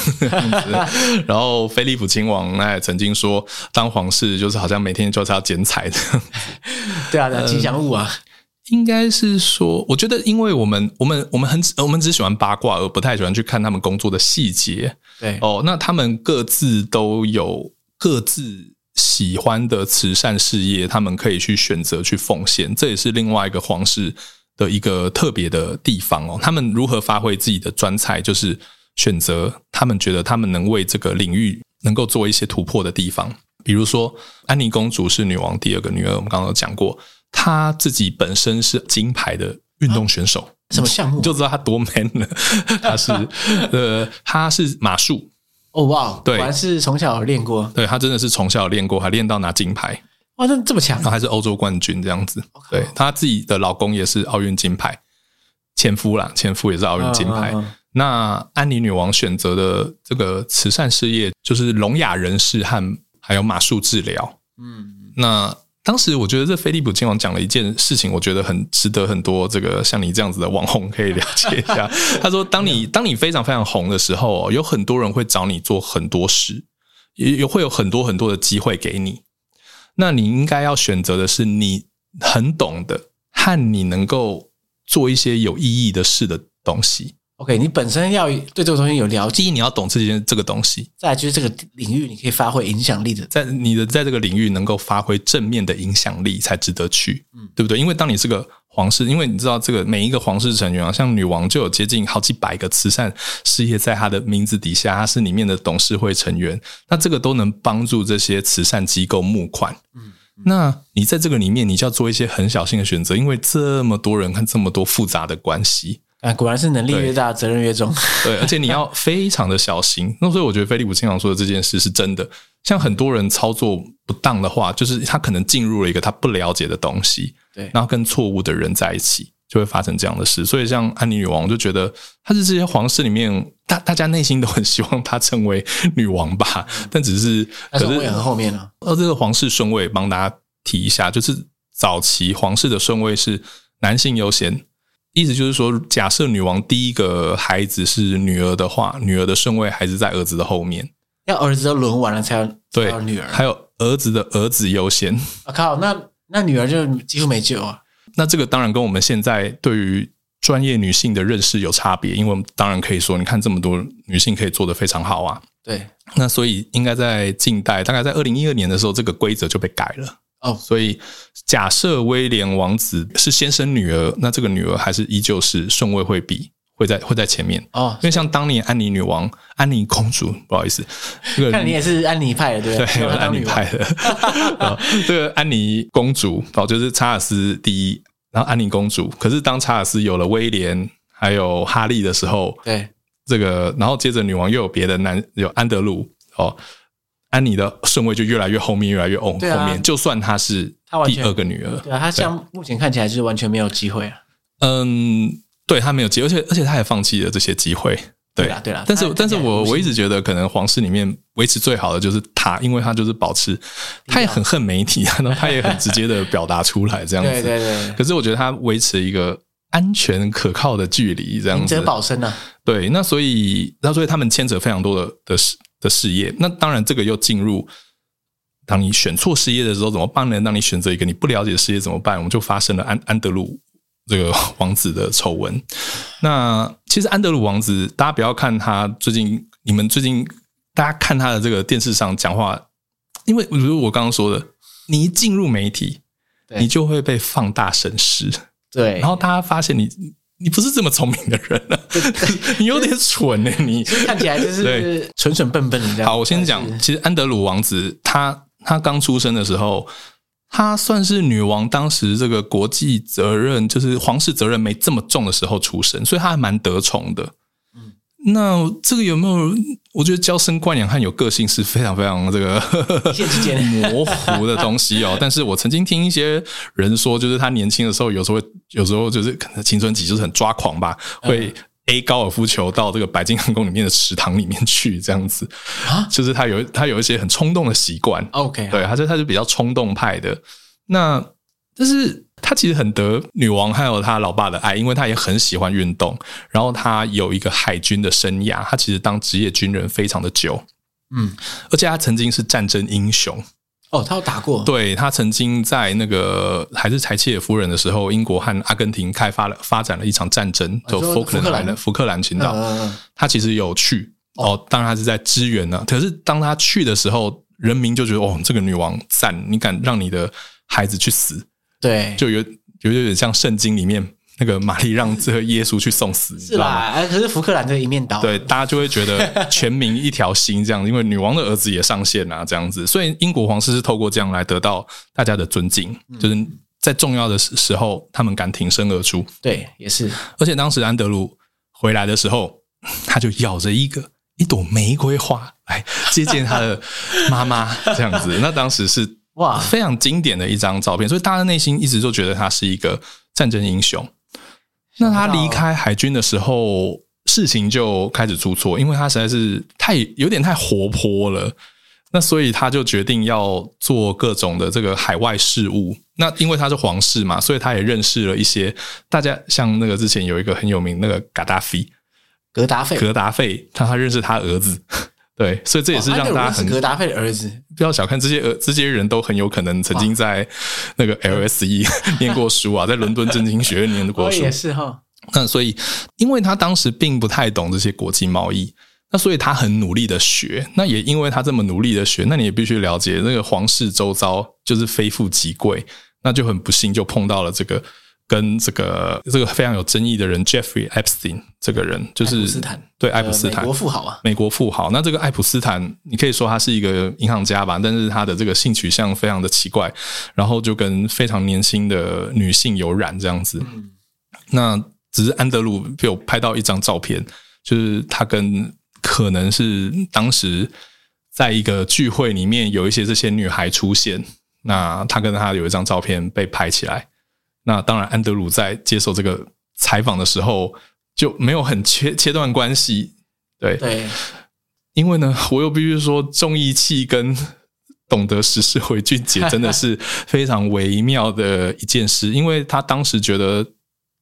然后菲利普亲王那也曾经说，当皇室就是好像每天就是要剪彩的。对啊，吉祥物啊。应该是说，我觉得，因为我们我们我们很我们只喜欢八卦，而不太喜欢去看他们工作的细节。对哦，那他们各自都有。各自喜欢的慈善事业，他们可以去选择去奉献，这也是另外一个皇室的一个特别的地方哦。他们如何发挥自己的专才，就是选择他们觉得他们能为这个领域能够做一些突破的地方。比如说，安妮公主是女王第二个女儿，我们刚刚有讲过，她自己本身是金牌的运动选手，什么项目？你就知道她多 man 了。她是呃，她是马术。哦哇，对，果然是从小练过。对，他真的是从小练过，还练到拿金牌。哇，这这么强，还是欧洲冠军这样子。对，他自己的老公也是奥运金牌，前夫啦，前夫也是奥运金牌。那安妮女王选择的这个慈善事业就是聋哑人士和还有马术治疗。嗯，那。当时我觉得这菲利普亲王讲了一件事情，我觉得很值得很多这个像你这样子的网红可以了解一下。他说：“当你当你非常非常红的时候，有很多人会找你做很多事，也也会有很多很多的机会给你。那你应该要选择的是你很懂的和你能够做一些有意义的事的东西。” OK，你本身要对这个东西有了解，第一你要懂这件这个东西，再来就是这个领域你可以发挥影响力的，在你的在这个领域能够发挥正面的影响力才值得去，嗯，对不对？因为当你是个皇室，因为你知道这个每一个皇室成员啊，像女王就有接近好几百个慈善事业在她的名字底下，她是里面的董事会成员，那这个都能帮助这些慈善机构募款，嗯，那你在这个里面，你就要做一些很小心的选择，因为这么多人看这么多复杂的关系。啊，果然是能力越大，责任越重。对，而且你要非常的小心。那所以我觉得菲利普亲王说的这件事是真的。像很多人操作不当的话，就是他可能进入了一个他不了解的东西，对，然后跟错误的人在一起，就会发生这样的事。所以像安妮女王，我就觉得她是这些皇室里面大大家内心都很希望她成为女王吧，但只是可是很后面呢。呃，这个皇室顺位帮大家提一下，就是早期皇室的顺位是男性优先。意思就是说，假设女王第一个孩子是女儿的话，女儿的顺位还是在儿子的后面。要儿子都轮完了才要对女儿。还有儿子的儿子优先。我、啊、靠，那那女儿就几乎没救啊。那这个当然跟我们现在对于专业女性的认识有差别，因为我们当然可以说，你看这么多女性可以做得非常好啊。对，那所以应该在近代，大概在二零一二年的时候，这个规则就被改了。哦，所以假设威廉王子是先生女儿，那这个女儿还是依旧是顺位会比会在会在前面哦。因为像当年安妮女王、安妮公主，不好意思，这个 看你也是安妮派的，对不对？对，安妮派的。这个安妮公主哦，就是查尔斯第一，然后安妮公主。可是当查尔斯有了威廉还有哈利的时候，对这个，然后接着女王又有别的男，有安德鲁哦。安妮的顺位就越来越后面，越来越后后面。啊、就算她是第二个女儿，对啊，她像目前看起来是完全没有机会啊。嗯，对，她没有机会，而且而且她也放弃了这些机会。对啊，对啊。但是，但是我我一直觉得，可能皇室里面维持最好的就是她，因为她就是保持，她也很恨媒体，然后她也很直接的表达出来这样子。对对对。可是我觉得她维持一个安全可靠的距离，这样子。宁保身啊。对，那所以，那所以他们牵扯非常多的的事。的事业，那当然这个又进入，当你选错事业的时候怎么办呢？当你选择一个你不了解的事业怎么办？我们就发生了安安德鲁这个 王子的丑闻。那其实安德鲁王子，大家不要看他最近，你们最近大家看他的这个电视上讲话，因为如我刚刚说的，你一进入媒体，你就会被放大审视，对，然后大家发现你。你不是这么聪明的人了，你有点蠢呢。你看起来就是蠢蠢笨笨的。好，我先讲，其实安德鲁王子他他刚出生的时候，他算是女王当时这个国际责任，就是皇室责任没这么重的时候出生，所以他还蛮得宠的。那这个有没有？我觉得娇生惯养和有个性是非常非常这个 模糊的东西哦。但是我曾经听一些人说，就是他年轻的时候，有时候有时候就是可能青春期就是很抓狂吧，会 A 高尔夫球到这个白金汉宫里面的池塘里面去这样子啊，就是他有他有一些很冲动的习惯。OK，对，他就他是比较冲动派的。那但是。他其实很得女王还有他老爸的爱，因为他也很喜欢运动。然后他有一个海军的生涯，他其实当职业军人非常的久，嗯，而且他曾经是战争英雄。哦，他有打过。对，他曾经在那个还是柴契尔夫人的时候，英国和阿根廷开发了发展了一场战争，就福克兰的福克兰群岛。他其实有去哦，当然他是在支援呢。可是当他去的时候，人民就觉得哦，这个女王赞，你敢让你的孩子去死？对，就有有有点像圣经里面那个玛丽让这个耶稣去送死，是吧？可是福克兰这一面倒，对，大家就会觉得全民一条心这样，因为女王的儿子也上线啊，这样子，所以英国皇室是透过这样来得到大家的尊敬，就是在重要的时候，他们敢挺身而出。对，也是。而且当时安德鲁回来的时候，他就咬着一个一朵玫瑰花来接见他的妈妈，这样子。那当时是。哇，非常经典的一张照片，所以大家内心一直都觉得他是一个战争英雄。那他离开海军的时候，事情就开始出错，因为他实在是太有点太活泼了。那所以他就决定要做各种的这个海外事务。那因为他是皇室嘛，所以他也认识了一些大家，像那个之前有一个很有名那个嘎达菲，格达费，格达费，他他认识他儿子。对，所以这也是让大家很格达费的儿子，不要小看这些儿，这些人都很有可能曾经在那个 LSE 念过书啊，在伦敦政经学院念过书，也是哈。那所以，因为他当时并不太懂这些国际贸易，那所以他很努力的学。那也因为他这么努力的学，那你也必须了解，那个皇室周遭就是非富即贵，那就很不幸就碰到了这个。跟这个这个非常有争议的人 Jeffrey Epstein 这个人，就是斯坦，对爱普斯坦，美国富豪啊，美国富豪。那这个爱普斯坦，你可以说他是一个银行家吧，但是他的这个性取向非常的奇怪，然后就跟非常年轻的女性有染这样子。嗯、那只是安德鲁被我拍到一张照片，就是他跟可能是当时在一个聚会里面有一些这些女孩出现，那他跟他有一张照片被拍起来。那当然，安德鲁在接受这个采访的时候就没有很切切断关系，对对，因为呢，我又必须说，重义气跟懂得时事回俊杰真的是非常微妙的一件事，因为他当时觉得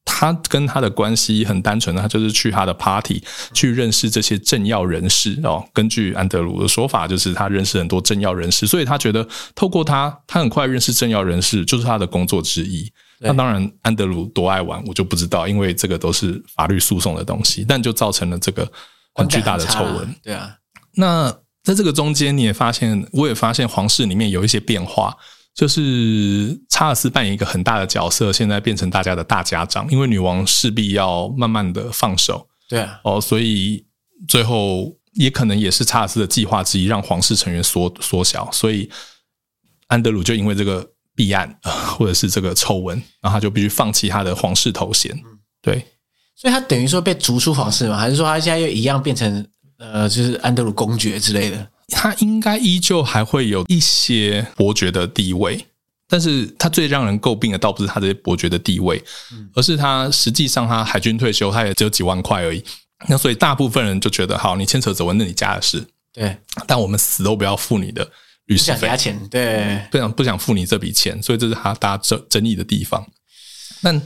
他跟他的关系很单纯，他就是去他的 party 去认识这些政要人士哦。根据安德鲁的说法，就是他认识很多政要人士，所以他觉得透过他，他很快认识政要人士，就是他的工作之一。那当然，安德鲁多爱玩，我就不知道，因为这个都是法律诉讼的东西，但就造成了这个很巨大的丑闻。对啊，那在这个中间，你也发现，我也发现皇室里面有一些变化。就是查尔斯扮演一个很大的角色，现在变成大家的大家长，因为女王势必要慢慢的放手，对啊，哦，所以最后也可能也是查尔斯的计划之一，让皇室成员缩缩小，所以安德鲁就因为这个弊案或者是这个丑闻，然后他就必须放弃他的皇室头衔，对，所以他等于说被逐出皇室嘛，还是说他现在又一样变成呃，就是安德鲁公爵之类的？他应该依旧还会有一些伯爵的地位，但是他最让人诟病的倒不是他这些伯爵的地位，而是他实际上他海军退休，他也只有几万块而已。那所以大部分人就觉得，好，你牵扯走文，那你家的事，对，但我们死都不要付你的律师费，不想钱，对，不想不想付你这笔钱，所以这是他大家争争议的地方。但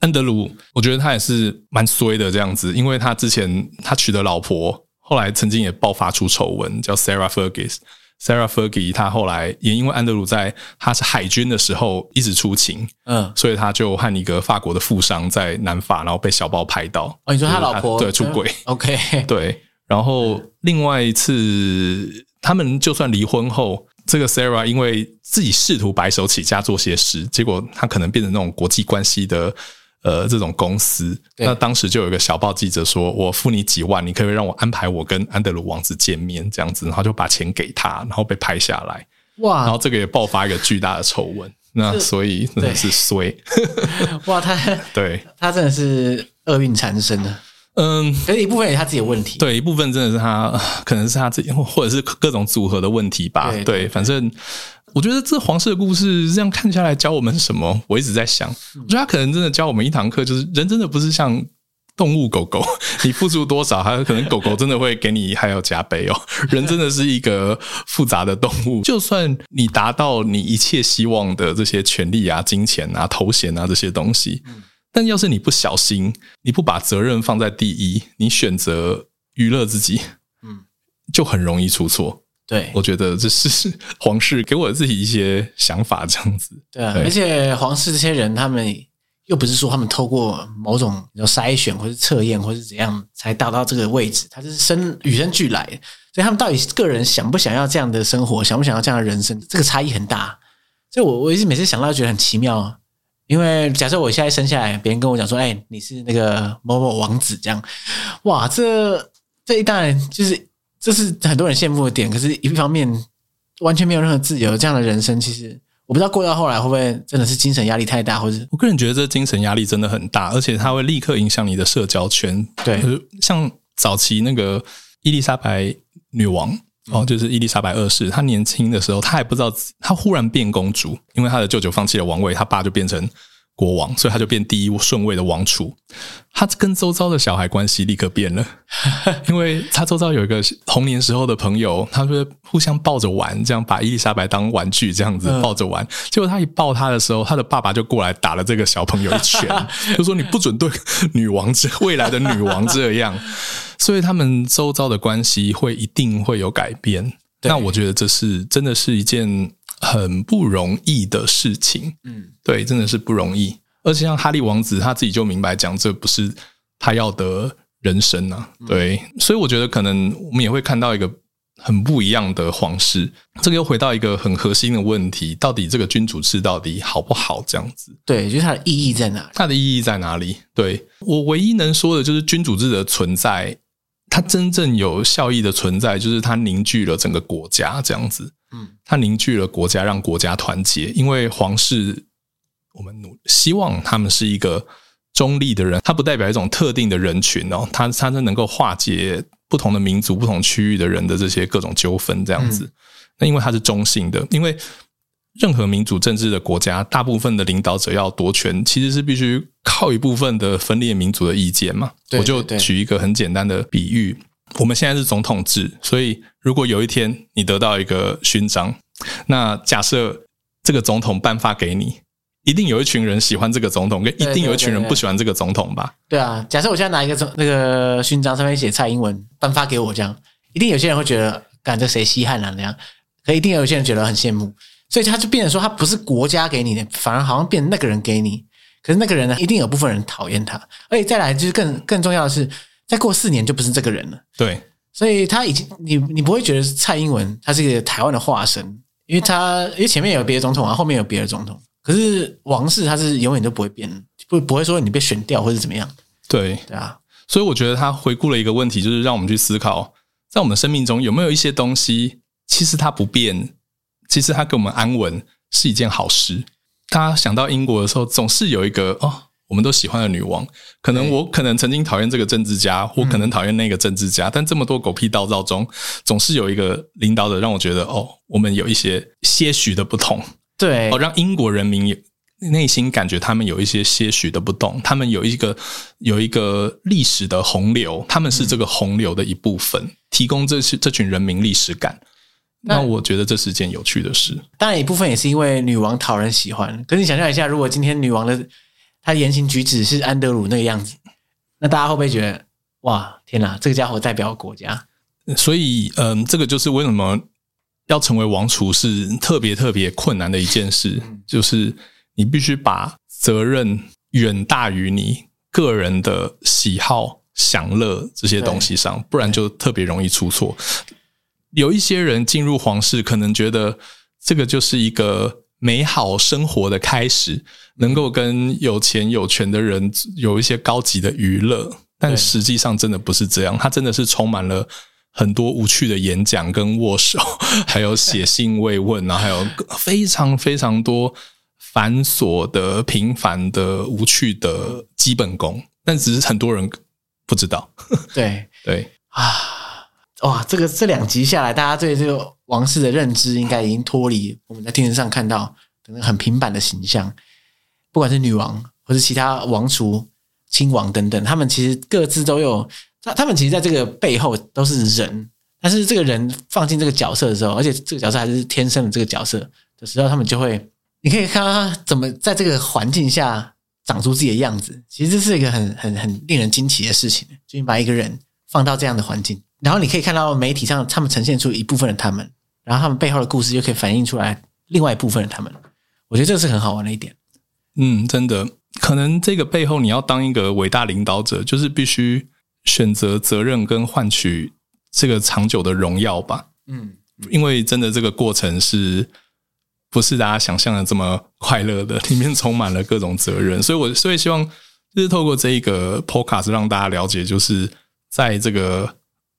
安德鲁，我觉得他也是蛮衰的这样子，因为他之前他娶的老婆。后来曾经也爆发出丑闻，叫 Sarah Fergus。Sarah Fergus，他后来也因为安德鲁在他是海军的时候一直出勤，嗯，所以他就和一个法国的富商在南法，然后被小报拍到。哦，你说他老婆对出轨？OK，对。然后另外一次，他们就算离婚后，这个 Sarah 因为自己试图白手起家做些事，结果他可能变成那种国际关系的。呃，这种公司，那当时就有一个小报记者说：“我付你几万，你可以让我安排我跟安德鲁王子见面，这样子。”然后就把钱给他，然后被拍下来。哇！然后这个也爆发一个巨大的丑闻。那所以真的是衰。哇，他对他真的是厄运缠身的。嗯，可是一部分也是他自己的问题。对，一部分真的是他，可能是他自己，或者是各种组合的问题吧。对，对，对，反正。我觉得这皇室的故事这样看下来教我们什么？我一直在想，我觉得他可能真的教我们一堂课，就是人真的不是像动物狗狗，你付出多少，他可能狗狗真的会给你还要加倍哦。人真的是一个复杂的动物，就算你达到你一切希望的这些权利啊、金钱啊、头衔啊这些东西，但要是你不小心，你不把责任放在第一，你选择娱乐自己，嗯，就很容易出错。对，我觉得这是 皇室给我自己一些想法，这样子。对而且皇室这些人，他们又不是说他们透过某种筛选，或是测验，或是怎样才达到这个位置，他就是生与生俱来，所以他们到底个人想不想要这样的生活，想不想要这样的人生，这个差异很大。所以我我一直每次想到，觉得很奇妙。因为假设我现在生下来，别人跟我讲说：“哎，你是那个某某王子。”这样，哇，这这一代就是。这是很多人羡慕的点，可是一方面完全没有任何自由，这样的人生其实我不知道过到后来会不会真的是精神压力太大，或者我个人觉得这精神压力真的很大，而且它会立刻影响你的社交圈。对，像早期那个伊丽莎白女王哦，就是伊丽莎白二世，她年轻的时候，她还不知道她忽然变公主，因为她的舅舅放弃了王位，她爸就变成。国王，所以他就变第一顺位的王储。他跟周遭的小孩关系立刻变了，因为他周遭有一个童年时候的朋友，他会互相抱着玩，这样把伊丽莎白当玩具这样子抱着玩。结果他一抱他的时候，他的爸爸就过来打了这个小朋友一拳，就说：“你不准对女王这未来的女王这样。”所以他们周遭的关系会一定会有改变。那我觉得这是真的是一件。很不容易的事情，嗯，对，真的是不容易。而且像哈利王子他自己就明白讲，这不是他要的人生啊，对。所以我觉得可能我们也会看到一个很不一样的皇室。这个又回到一个很核心的问题：到底这个君主制到底好不好？这样子，对，就是它的意义在哪里？它的意义在哪里？对，我唯一能说的就是君主制的存在，它真正有效益的存在，就是它凝聚了整个国家这样子。嗯，它凝聚了国家，让国家团结。因为皇室，我们努希望他们是一个中立的人，它不代表一种特定的人群哦，它它是能够化解不同的民族、不同区域的人的这些各种纠纷，这样子。嗯、那因为它是中性的，因为任何民主政治的国家，大部分的领导者要夺权，其实是必须靠一部分的分裂民族的意见嘛。我就举一个很简单的比喻。我们现在是总统制，所以如果有一天你得到一个勋章，那假设这个总统颁发给你，一定有一群人喜欢这个总统，跟一定有一群人不喜欢这个总统吧？对啊，假设我现在拿一个那个勋章，上面写蔡英文颁发给我，这样一定有些人会觉得，感这谁稀罕啊那样，可一定有些人觉得很羡慕，所以他就变成说，他不是国家给你的，反而好像变成那个人给你。可是那个人呢，一定有部分人讨厌他，而且再来就是更更重要的是，再过四年就不是这个人了。对，所以他已经你你不会觉得是蔡英文他是一个台湾的化身，因为他因为前面有别的总统啊，后面有别的总统，可是王室他是永远都不会变，不不会说你被选掉或者怎么样。对对啊，所以我觉得他回顾了一个问题，就是让我们去思考，在我们生命中有没有一些东西，其实它不变，其实它给我们安稳是一件好事。他想到英国的时候，总是有一个哦，我们都喜欢的女王。可能我可能曾经讨厌这个政治家，或可能讨厌那个政治家，嗯、但这么多狗屁倒造中，总是有一个领导者让我觉得哦，我们有一些些许的不同。对，哦，让英国人民内心感觉他们有一些些许的不同，他们有一个有一个历史的洪流，他们是这个洪流的一部分，嗯、提供这些这群人民历史感。那我觉得这是件有趣的事。当然，一部分也是因为女王讨人喜欢。可是你想象一下，如果今天女王的她言行举止是安德鲁那个样子，那大家会不会觉得哇，天哪，这个家伙代表国家？所以，嗯，这个就是为什么要成为王储是特别特别困难的一件事，就是你必须把责任远大于你个人的喜好、享乐这些东西上，不然就特别容易出错。有一些人进入皇室，可能觉得这个就是一个美好生活的开始，能够跟有钱有权的人有一些高级的娱乐，但实际上真的不是这样。它真的是充满了很多无趣的演讲跟握手，还有写信慰问，然 后还有非常非常多繁琐的、平凡的、无趣的基本功，但只是很多人不知道。对 对啊。哇，这个这两集下来，大家对这个王室的认知应该已经脱离我们在电视上看到的很平板的形象。不管是女王，或是其他王储、亲王等等，他们其实各自都有，他他们其实在这个背后都是人。但是这个人放进这个角色的时候，而且这个角色还是天生的这个角色的时候，他们就会，你可以看到他怎么在这个环境下长出自己的样子。其实这是一个很很很令人惊奇的事情，就你把一个人放到这样的环境。然后你可以看到媒体上他们呈现出一部分的他们，然后他们背后的故事就可以反映出来另外一部分的他们。我觉得这是很好玩的一点。嗯，真的，可能这个背后你要当一个伟大领导者，就是必须选择责任跟换取这个长久的荣耀吧。嗯，因为真的这个过程是不是大家想象的这么快乐的？里面充满了各种责任，所以我所以希望就是透过这一个 podcast 让大家了解，就是在这个。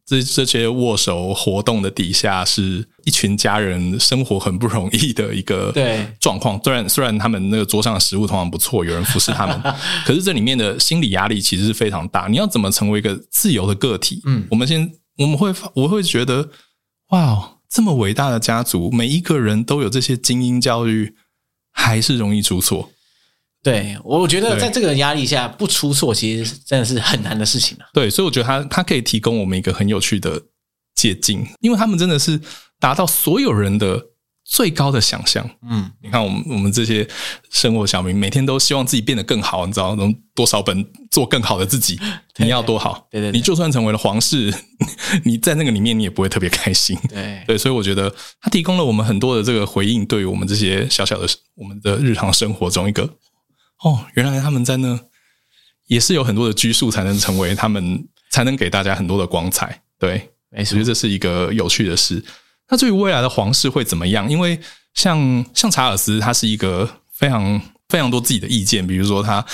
这这些握手活动的底下，是一群家人生活很不容易的一个状况。虽然虽然他们那个桌上的食物通常不错，有人服侍他们，可是这里面的心理压力其实是非常大。你要怎么成为一个自由的个体？嗯，我们先我们会我会觉得，哇，这么伟大的家族，每一个人都有这些精英教育，还是容易出错。对，我觉得在这个压力下不出错，其实真的是很难的事情啊。对，所以我觉得他他可以提供我们一个很有趣的捷径，因为他们真的是达到所有人的最高的想象。嗯，你看我们我们这些生活小民，每天都希望自己变得更好，你知道能多少本做更好的自己？你要多好？对对，对，你就算成为了皇室，你在那个里面你也不会特别开心。对对，所以我觉得他提供了我们很多的这个回应，对于我们这些小小的我们的日常生活中一个。哦，原来他们在那也是有很多的拘束，才能成为他们，才能给大家很多的光彩。对，没错，我觉得这是一个有趣的事。那至于未来的皇室会怎么样？因为像像查尔斯，他是一个非常非常多自己的意见，比如说他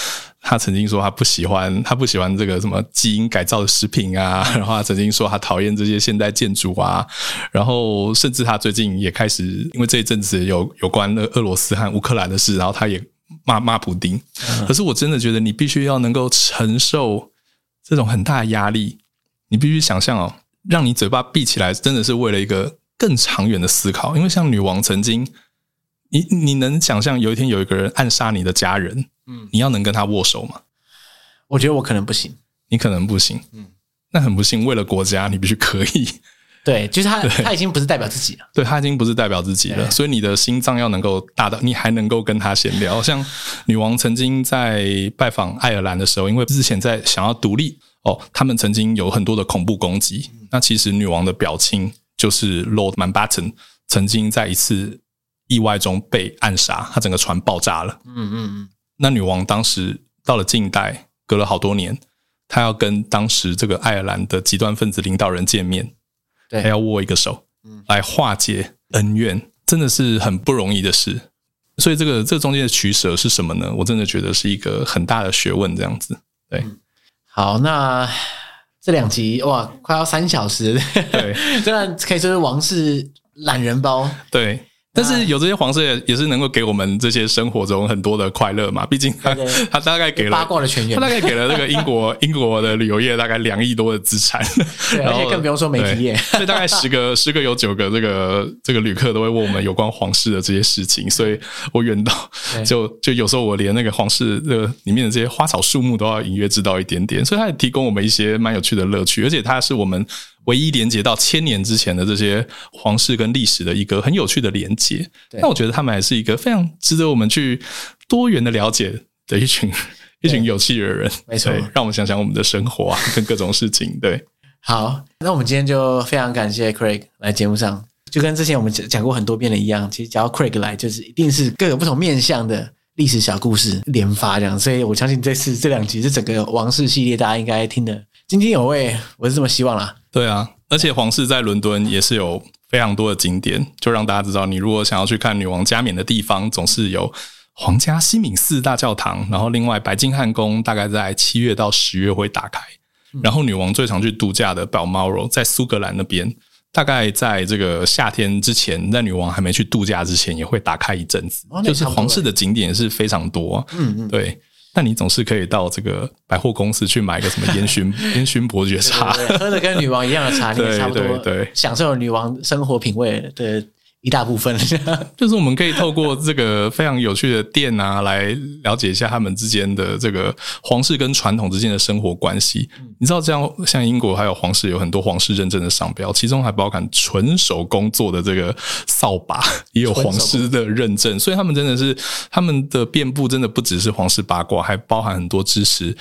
他曾经说他不喜欢他不喜欢这个什么基因改造的食品啊，然后他曾经说他讨厌这些现代建筑啊，然后甚至他最近也开始因为这一阵子有有关俄俄罗斯和乌克兰的事，然后他也。骂骂普丁，可是我真的觉得你必须要能够承受这种很大的压力。你必须想象哦，让你嘴巴闭起来，真的是为了一个更长远的思考。因为像女王曾经，你你能想象有一天有一个人暗杀你的家人，嗯，你要能跟他握手吗？我觉得我可能不行，你可能不行，嗯，那很不幸，为了国家，你必须可以。对，就是他，他已经不是代表自己了。对，他已经不是代表自己了，所以你的心脏要能够大到你还能够跟他闲聊。像女王曾经在拜访爱尔兰的时候，因为之前在想要独立哦，他们曾经有很多的恐怖攻击。那其实女王的表亲就是 Lord Mountbatten，曾经在一次意外中被暗杀，他整个船爆炸了。嗯嗯嗯。那女王当时到了近代，隔了好多年，她要跟当时这个爱尔兰的极端分子领导人见面。还要握一个手，来化解恩怨，真的是很不容易的事。所以这个这中间的取舍是什么呢？我真的觉得是一个很大的学问，这样子。对，好，那这两集哇，快要三小时，对，真的可以说是王室懒人包，对。但是有这些皇室也也是能够给我们这些生活中很多的快乐嘛，毕竟他 他大概给了八卦的他大概给了这个英国英国的旅游业大概两亿多的资产，对，而且更不用说媒体业，所以大概十个 十个有九个这个这个旅客都会问我们有关皇室的这些事情，所以我远到就就有时候我连那个皇室的里面的这些花草树木都要隐约知道一点点，所以它也提供我们一些蛮有趣的乐趣，而且他是我们。唯一连接到千年之前的这些皇室跟历史的一个很有趣的连接，那我觉得他们还是一个非常值得我们去多元的了解的一群 一群有趣的人。没错，让我们想想我们的生活啊，跟各种事情。对，好，那我们今天就非常感谢 Craig 来节目上，就跟之前我们讲讲过很多遍的一样，其实只要 Craig 来，就是一定是各有不同面向的历史小故事连发这样，所以我相信这次这两集是整个王室系列，大家应该听得津津有味，我是这么希望啦。对啊，而且皇室在伦敦也是有非常多的景点，就让大家知道，你如果想要去看女王加冕的地方，总是有皇家西敏寺大教堂，然后另外白金汉宫大概在七月到十月会打开，然后女王最常去度假的 Balmoral 在苏格兰那边，大概在这个夏天之前，在女王还没去度假之前也会打开一阵子，就是皇室的景点是非常多，嗯嗯，对。但你总是可以到这个百货公司去买个什么烟熏 烟熏伯爵茶，对对对，喝的跟女王一样的茶，你也差不多，对，享受女王生活品味的。一大部分，就是我们可以透过这个非常有趣的店啊，来了解一下他们之间的这个皇室跟传统之间的生活关系。你知道，这样像英国还有皇室有很多皇室认证的商标，其中还包含纯手工做的这个扫把，也有皇室的认证。所以他们真的是他们的遍布，真的不只是皇室八卦，还包含很多知识。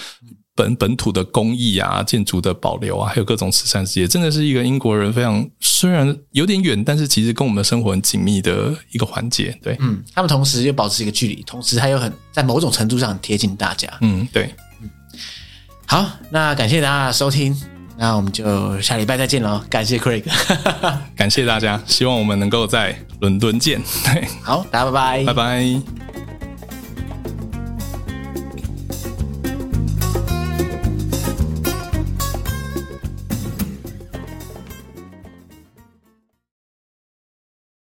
本本土的工艺啊，建筑的保留啊，还有各种慈善事业，真的是一个英国人非常虽然有点远，但是其实跟我们的生活很紧密的一个环节。对，嗯，他们同时又保持一个距离，同时他又很在某种程度上很贴近大家。嗯，对，嗯，好，那感谢大家的收听，那我们就下礼拜再见喽。感谢 Craig，感谢大家，希望我们能够在伦敦见。对，好，大家拜拜，拜拜。